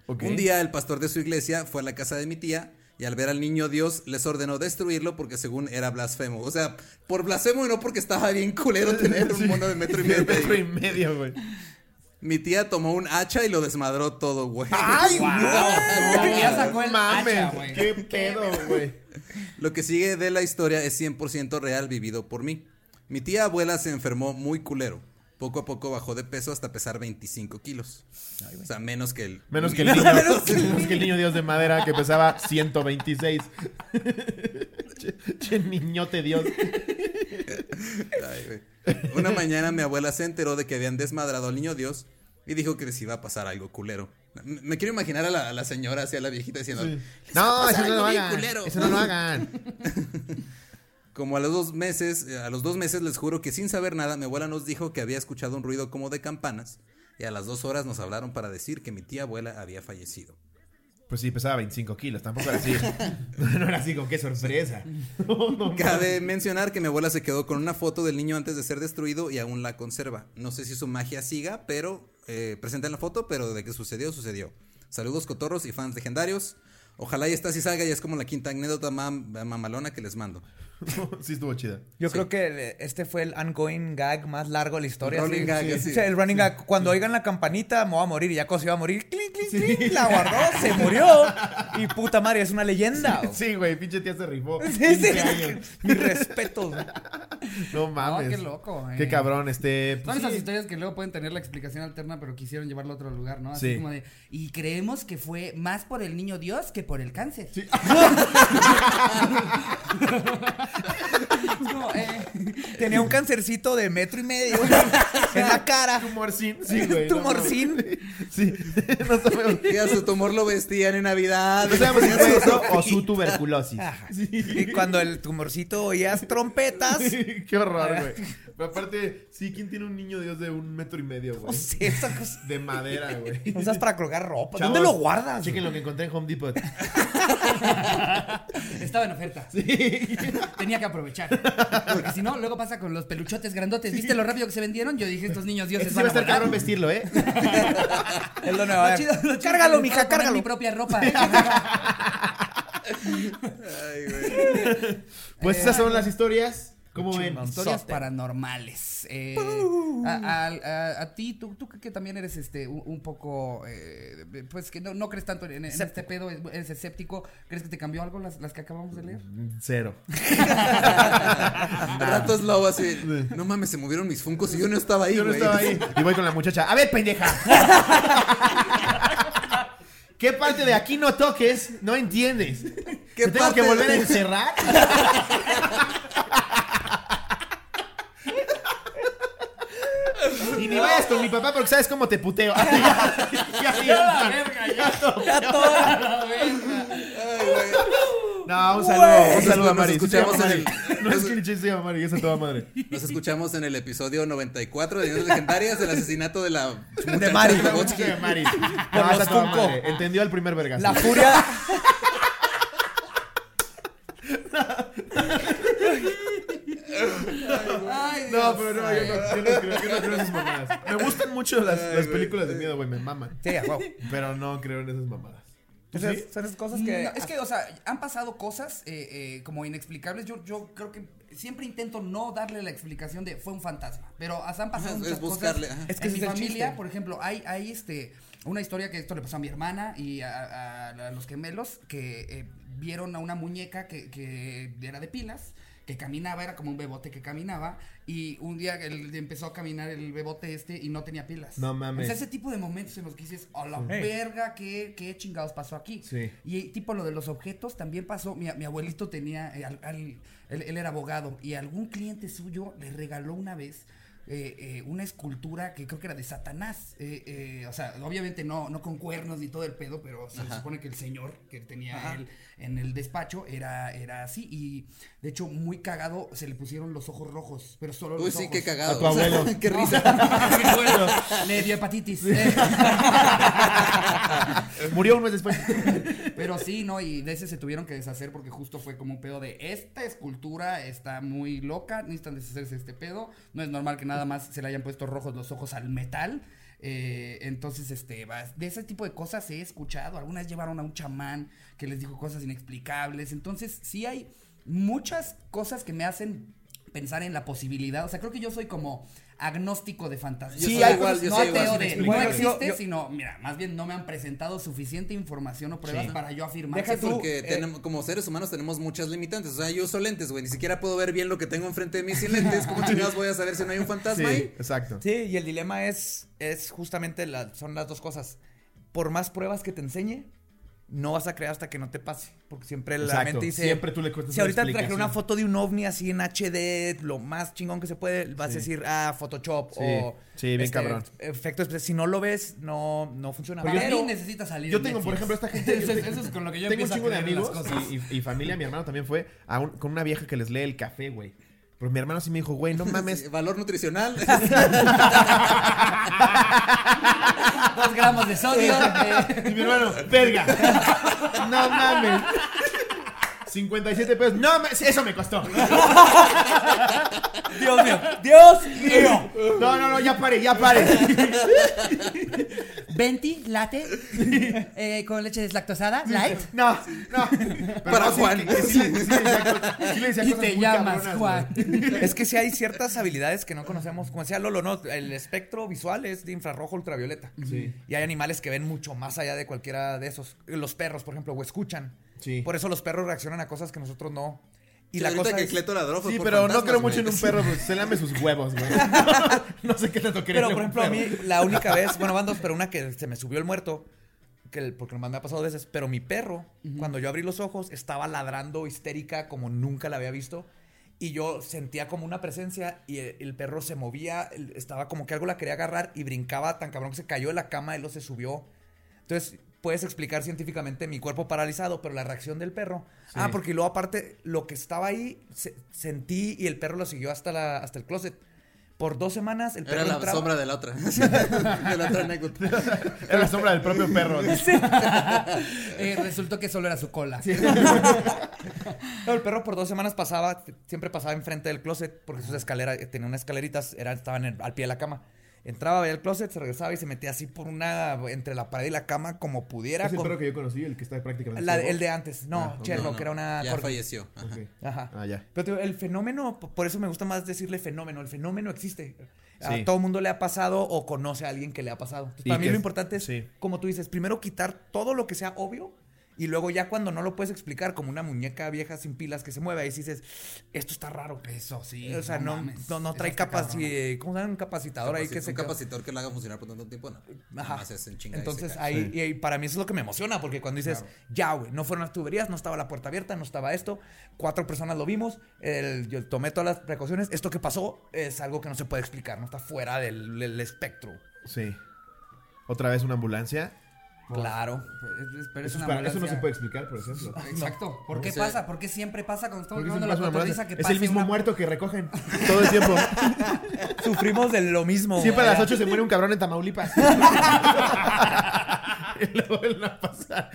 Un día el pastor de su iglesia fue a la casa de mi tía y al ver al niño Dios les ordenó destruirlo porque según era blasfemo. O sea, por blasfemo y no porque estaba bien culero tener un mono de metro y medio. Metro y medio, güey. Mi tía tomó un hacha y lo desmadró todo, güey. ¡Ay, ya sacó el mames. hacha, güey. ¿Qué pedo, güey? Lo que sigue de la historia es 100% real vivido por mí. Mi tía abuela se enfermó muy culero. Poco a poco bajó de peso hasta pesar 25 kilos. O sea, menos que el... Menos que el niño. menos que el niño dios de madera que pesaba 126. che, che niñote dios. Ay. Una mañana mi abuela se enteró de que habían desmadrado al niño Dios y dijo que les iba a pasar algo culero. Me quiero imaginar a la, a la señora, así a la viejita diciendo... "Les va No, eso no lo hagan. culero". Eso no lo hagan. Como a los dos meses, eh, a los dos meses les juro que sin saber nada, mi abuela nos dijo que había escuchado un ruido como de campanas y a las dos horas nos hablaron para decir que mi tía abuela había fallecido. Pues sí, pesaba 25 kilos. Tampoco era así. No era así, con qué sorpresa. No, no, Cabe mencionar que mi abuela se quedó con una foto del niño antes de ser destruido y aún la conserva. No sé si su magia siga, pero eh, presenta en la foto, pero de que sucedió, sucedió. Saludos cotorros y fans legendarios. Ojalá y esta sí salga y es como la quinta anécdota mam- mamalona que les mando. Sí estuvo chida. Yo Sí. creo que el- este fue el ongoing gag más largo de la historia. Running sí. gag, Sí. O sea, el running gag. Cuando oigan la campanita, me voy a morir. Y ya se iba a morir, clink, clink, clink, la guardó, se murió. Y puta madre, es una leyenda. güey. Sí, güey, pinche tía se rifó. Sí, 15 sí. Mis respetos. güey. No mames. qué loco, eh. Qué cabrón, este. Son pues, esas sí. historias que luego pueden tener la explicación alterna, pero quisieron llevarlo a otro lugar, ¿no? Así Sí. como de, y creemos que fue más por el niño Dios que por el cáncer. Es eh, Tenía un cancercito de metro y medio en la cara. Tumorcín. Sí, güey. no Tumorcín. mames. Sí. No sabemos. Que a su tumor lo vestían en Navidad. No sabemos si fue eso o su tuberculosis. Ajá. Y cuando el tumorcito oías trompetas. Sí, qué horror, güey. Pero aparte, sí, ¿quién tiene un niño Dios de un metro y medio, No güey? sé, esa cosa. De madera, güey. Usas para colgar ropa. Chavos, ¿Dónde lo guardas? Chequen lo que encontré en Home Depot. estaba en oferta. Tenía que aprovechar. Porque si no, luego pasa con los peluchotes grandotes. ¿Viste lo rápido que se vendieron? Yo dije, estos niños dioses Este sí va a a estar volar. cabrón vestirlo, ¿eh? Es lo nuevo. Lo chido- lo chido Cárgalo, mija, cárgalo. mi propia ropa. Ay, güey. Pues esas son las historias. ¿Cómo ven? Historias paranormales. Eh, a, a- a- a ti, tú, tú que también eres este un, un poco, eh, pues que no, no crees tanto en, en este pedo, eres escéptico, ¿crees que te cambió algo las, las que acabamos de leer? Cero. Al rato es lobo así. No mames, se movieron mis funcos y yo no estaba ahí, Yo no estaba ahí. Y voy con la muchacha. A ver, pendeja. ¿Qué parte de aquí no toques? No entiendes. ¿Qué ¿Te tengo parte que volver a de- encerrar? Y ni vayas con mi papá porque sabes cómo te puteo. ya, ya, ya, ya, todo. No, un saludo, un Nos- saludo a nos Mari. Llama escuchamos en Mari. el- No es que el chiste se llama Mari, es toda madre. Nos escuchamos en el episodio 94 de Leyendas Legendarias del asesinato de la De Mari. La de Mari. Toda. Entendió al primer vergazo. La furia. Ay, No, pero no, yo no, yo no creo, yo no creo en esas mamadas. Me gustan mucho las, las películas de miedo, güey, me maman. Sí, a huevo. Pero no creo en esas mamadas. ¿Tú Esas- sí? Son esas cosas que. No, es que, o sea, han pasado cosas eh, eh, como inexplicables. Yo, yo creo que siempre intento no darle la explicación de fue un fantasma. Pero hasta han pasado muchas es buscarle, cosas. ajá. Es que en mi familia, chiste. por ejemplo, hay, hay este una historia que esto le pasó a mi hermana y a, a- a los gemelos que eh, vieron a una muñeca que, que era de pilas. Que caminaba, era como un bebote que caminaba. Y un día él empezó a caminar el bebote este y no tenía pilas. No mames. O sea, ese tipo de momentos en los que dices, a la Hey. verga, ¿qué, qué chingados pasó aquí? Sí. Y tipo lo de los objetos también pasó. Mi, mi abuelito tenía, eh, al- al- él, él era abogado y algún cliente suyo le regaló una vez eh, eh, una escultura que creo que era de Satanás. Eh, eh, o sea, obviamente no, no con cuernos ni todo el pedo, pero se Ajá. supone que el señor que tenía Ajá. él en el despacho era, era así. Y de hecho, muy cagado, se le pusieron los ojos rojos, pero solo Uy, los sí, ojos. qué cagado. A tu O sea, abuelo. qué risa. Le dio hepatitis. Eh. Murió un mes después. Pero sí, ¿no? Y de ese se tuvieron que deshacer porque justo fue como un pedo de esta escultura está muy loca, necesitan deshacerse de este pedo. No es normal que nada más se le hayan puesto rojos los ojos al metal. Eh, entonces, este, de ese tipo de cosas he escuchado. Algunas llevaron a un chamán que les dijo cosas inexplicables. Entonces, sí hay muchas cosas que me hacen pensar en la posibilidad. O sea, creo que yo soy como agnóstico de fantasía. Yo Sí, hay igual, cosas- yo no ateo igual. de no existe, Yo- yo- sino, mira, más bien no me han presentado suficiente información o pruebas Sí. para yo afirmar Deja que tú, sí. Porque eh, tenemos, como seres humanos tenemos muchas limitantes. O sea, yo uso lentes, güey. Ni siquiera puedo ver bien lo que tengo enfrente de mí sin lentes. ¿Cómo chingados voy a saber si no hay un Sí, fantasma ahí? exacto. Sí, y el dilema es, es justamente, la, son las dos cosas. Por más pruebas que te enseñe, no vas a creer hasta que no te pase. Porque siempre la mente dice... Siempre tú le cuentas Si ahorita te traje explicación. una foto de un ovni así en HD, lo más chingón que se puede, vas Sí. a decir, ah, Photoshop Sí, o... sí, bien este, cabrón. Efecto especial. Si no lo ves, no, no funciona. Pero- mí necesita salir. Yo en tengo, por ejemplo, esta gente. Eso es- eso es con lo que yo Tengo un chingo de amigos y- y familia. Mi hermano también fue a un- con una vieja que les lee el café, güey. Pero mi hermano sí me dijo, güey, no mames. Sí, valor nutricional. Dos gramos de sodio. eh, Y mi hermano, verga. No mames. 57 pesos. No, eso me costó. Dios mío, Dios mío. No, no, no, ya pare, ya pare. Venti, latte, eh, con leche deslactosada, light. No, no. Pero Para no, sí, Juan. que- que sí le- sí le decía cosas- sí le decía Y cosas te muy llamas cabronas, Juan. güey. Es que sí hay ciertas habilidades que no conocemos. Como decía Lolo, no, el espectro visual es de infrarrojo ultravioleta. Sí. Y hay animales que ven mucho más allá de cualquiera de esos. Los perros, por ejemplo, o escuchan. Sí. Por eso los perros reaccionan a cosas que nosotros no. Y la cosa que es- Cleto ladró Sí, pero no creo mucho en un perro, pues se lame sus huevos, güey. No sé qué tanto creer Pero, por ejemplo, a mí, la única vez, bueno, van dos, pero una que se me subió el muerto, que el- porque nomás me ha pasado veces, pero mi perro, cuando yo abrí los ojos, estaba ladrando histérica como nunca la había visto. y yo sentía como una presencia y el, el perro se movía, el- estaba como que algo la quería agarrar y brincaba tan cabrón que se cayó de la cama y luego se subió. Entonces, puedes explicar científicamente mi cuerpo paralizado, pero la reacción del perro. Ah, porque luego aparte, lo que estaba ahí, se- sentí y el perro lo siguió hasta, la, hasta el closet. Por dos semanas el perro Era la entraba- sombra de la otra. de la otra anécdota. Era la sombra del propio perro. Eh, resultó que solo era su cola. No, el perro por dos semanas pasaba, siempre pasaba enfrente del closet, porque sus escaleras, tenía unas escaleritas, era, estaban en- al pie de la cama. Entraba, veía el closet, se regresaba y se metía así por una, entre la pared y la cama como pudiera. Es el con- perro que yo conocí, el que está prácticamente. la- el de antes, no, Ah, No, no, que era una... Ya cor- falleció. Ajá. Ah, ya. Pero el fenómeno, por eso me gusta más decirle fenómeno, el fenómeno existe. A Sí. todo mundo le ha pasado o conoce a alguien que le ha pasado. Entonces, para mí lo importante es, sí. como tú dices, primero quitar todo lo que sea obvio y luego ya cuando no lo puedes explicar, como una muñeca vieja sin pilas que se mueve, ahí sí dices, esto está raro. Eso sí. o sea, no, mames. no, no trae capacidad, ¿cómo se llama? Un capacitador ahí que Capaci- se un queda- capacitor que lo haga funcionar por tanto tiempo, no. Ajá. Se se Entonces ahí, y ahí para mí eso es lo que me emociona, porque cuando dices, ya, güey, no fueron las tuberías, no estaba la puerta abierta, no estaba esto, cuatro personas lo vimos, el- yo tomé todas las precauciones, esto que pasó es algo que no se puede explicar, no está fuera del, del espectro. Sí. Otra vez una ambulancia. Claro. Pero es Eso, una para- eso no se puede explicar, por ejemplo. Exacto. ¿Por qué O sea, pasa? ¿Por qué siempre pasa cuando estamos grabando la cotorriza que Es pase el mismo una- muerto que recogen todo el tiempo. Sufrimos de lo mismo. Siempre a las güey. 8 se muere un cabrón en Tamaulipas. y luego vuelven a pasar.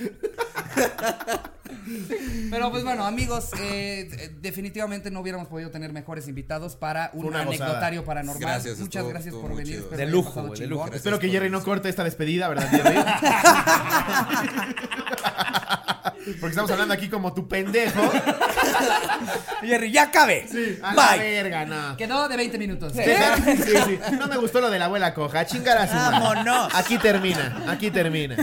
Pero pues bueno, amigos, eh, eh, definitivamente no hubiéramos podido tener mejores invitados para un Una gozada. anecdotario paranormal. Gracias, Muchas estuvo- gracias estuvo por venir. De lujo, de lujo. Gracias Espero que Jerry no corte esta despedida, ¿verdad, Jerry? Porque estamos hablando aquí como tu pendejo. Jerry, ya cabe. A la Bye. verga, no. Quedó de 20 minutos. Sí, sí. No me gustó lo de la abuela coja. Chingar a su madre. Vámonos. Aquí termina. Aquí termina.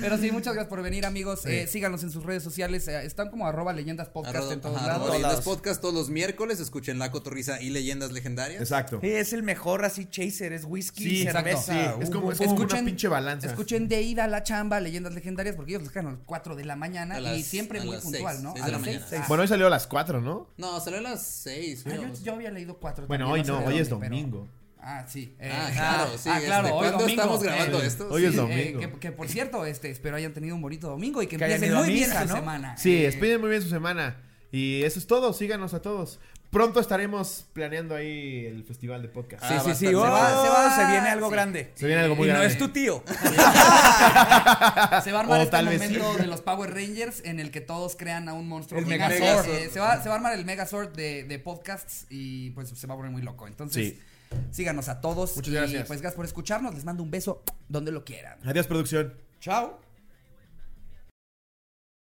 Pero sí, muchas gracias por venir, amigos. Eh, síganos en sus redes sociales. eh, están como arroba leyendas podcast Arroba- en todos ajá, lados. Leyendas. Podcast todos los miércoles. Escuchen La Cotorriza y Leyendas Legendarias. Exacto. Sí, es el mejor así chaser, es whisky, Sí, exacto, cerveza. sí, es Hugo. como- es como una pinche balanza. Escuchen de ida a la chamba, leyendas legendarias, porque ellos los dejan a las 4 de la mañana A y siempre a muy las puntual, seis, ¿no? seis a de la mañana. 6. Bueno, hoy salió a las 4, ¿no? No, salió a las 6. Ah, yo, yo había leído 4. Bueno, hoy no, hoy es domingo. Ah, sí. eh, Ah, claro, sí, Ah, claro, este, hoy ¿cuándo domingo. estamos grabando eh, esto? Hoy es sí, domingo. eh, que, que, por cierto, este, espero hayan tenido un bonito domingo y que, Que hayan empiecen muy bien su ¿no? semana. Sí, Eh, despiden muy bien su semana. Y eso es todo. Síganos a todos. Pronto estaremos planeando ahí el festival de podcast. Ah, Sí, sí, sí. Oh, Se va- se va- se viene algo sí. grande. Se viene algo muy y grande. no es tu tío. Se va a armar O este momento sí. de los Power Rangers en el que todos crean a un monstruo. El. Megazord. Eh, se, va, se va a armar el Megazord de, de podcasts y pues se va a poner muy loco. Entonces, Sí. síganos a todos. Muchas y, gracias. Pues gracias por escucharnos. Les mando un beso donde lo quieran. Adiós, producción. Chao.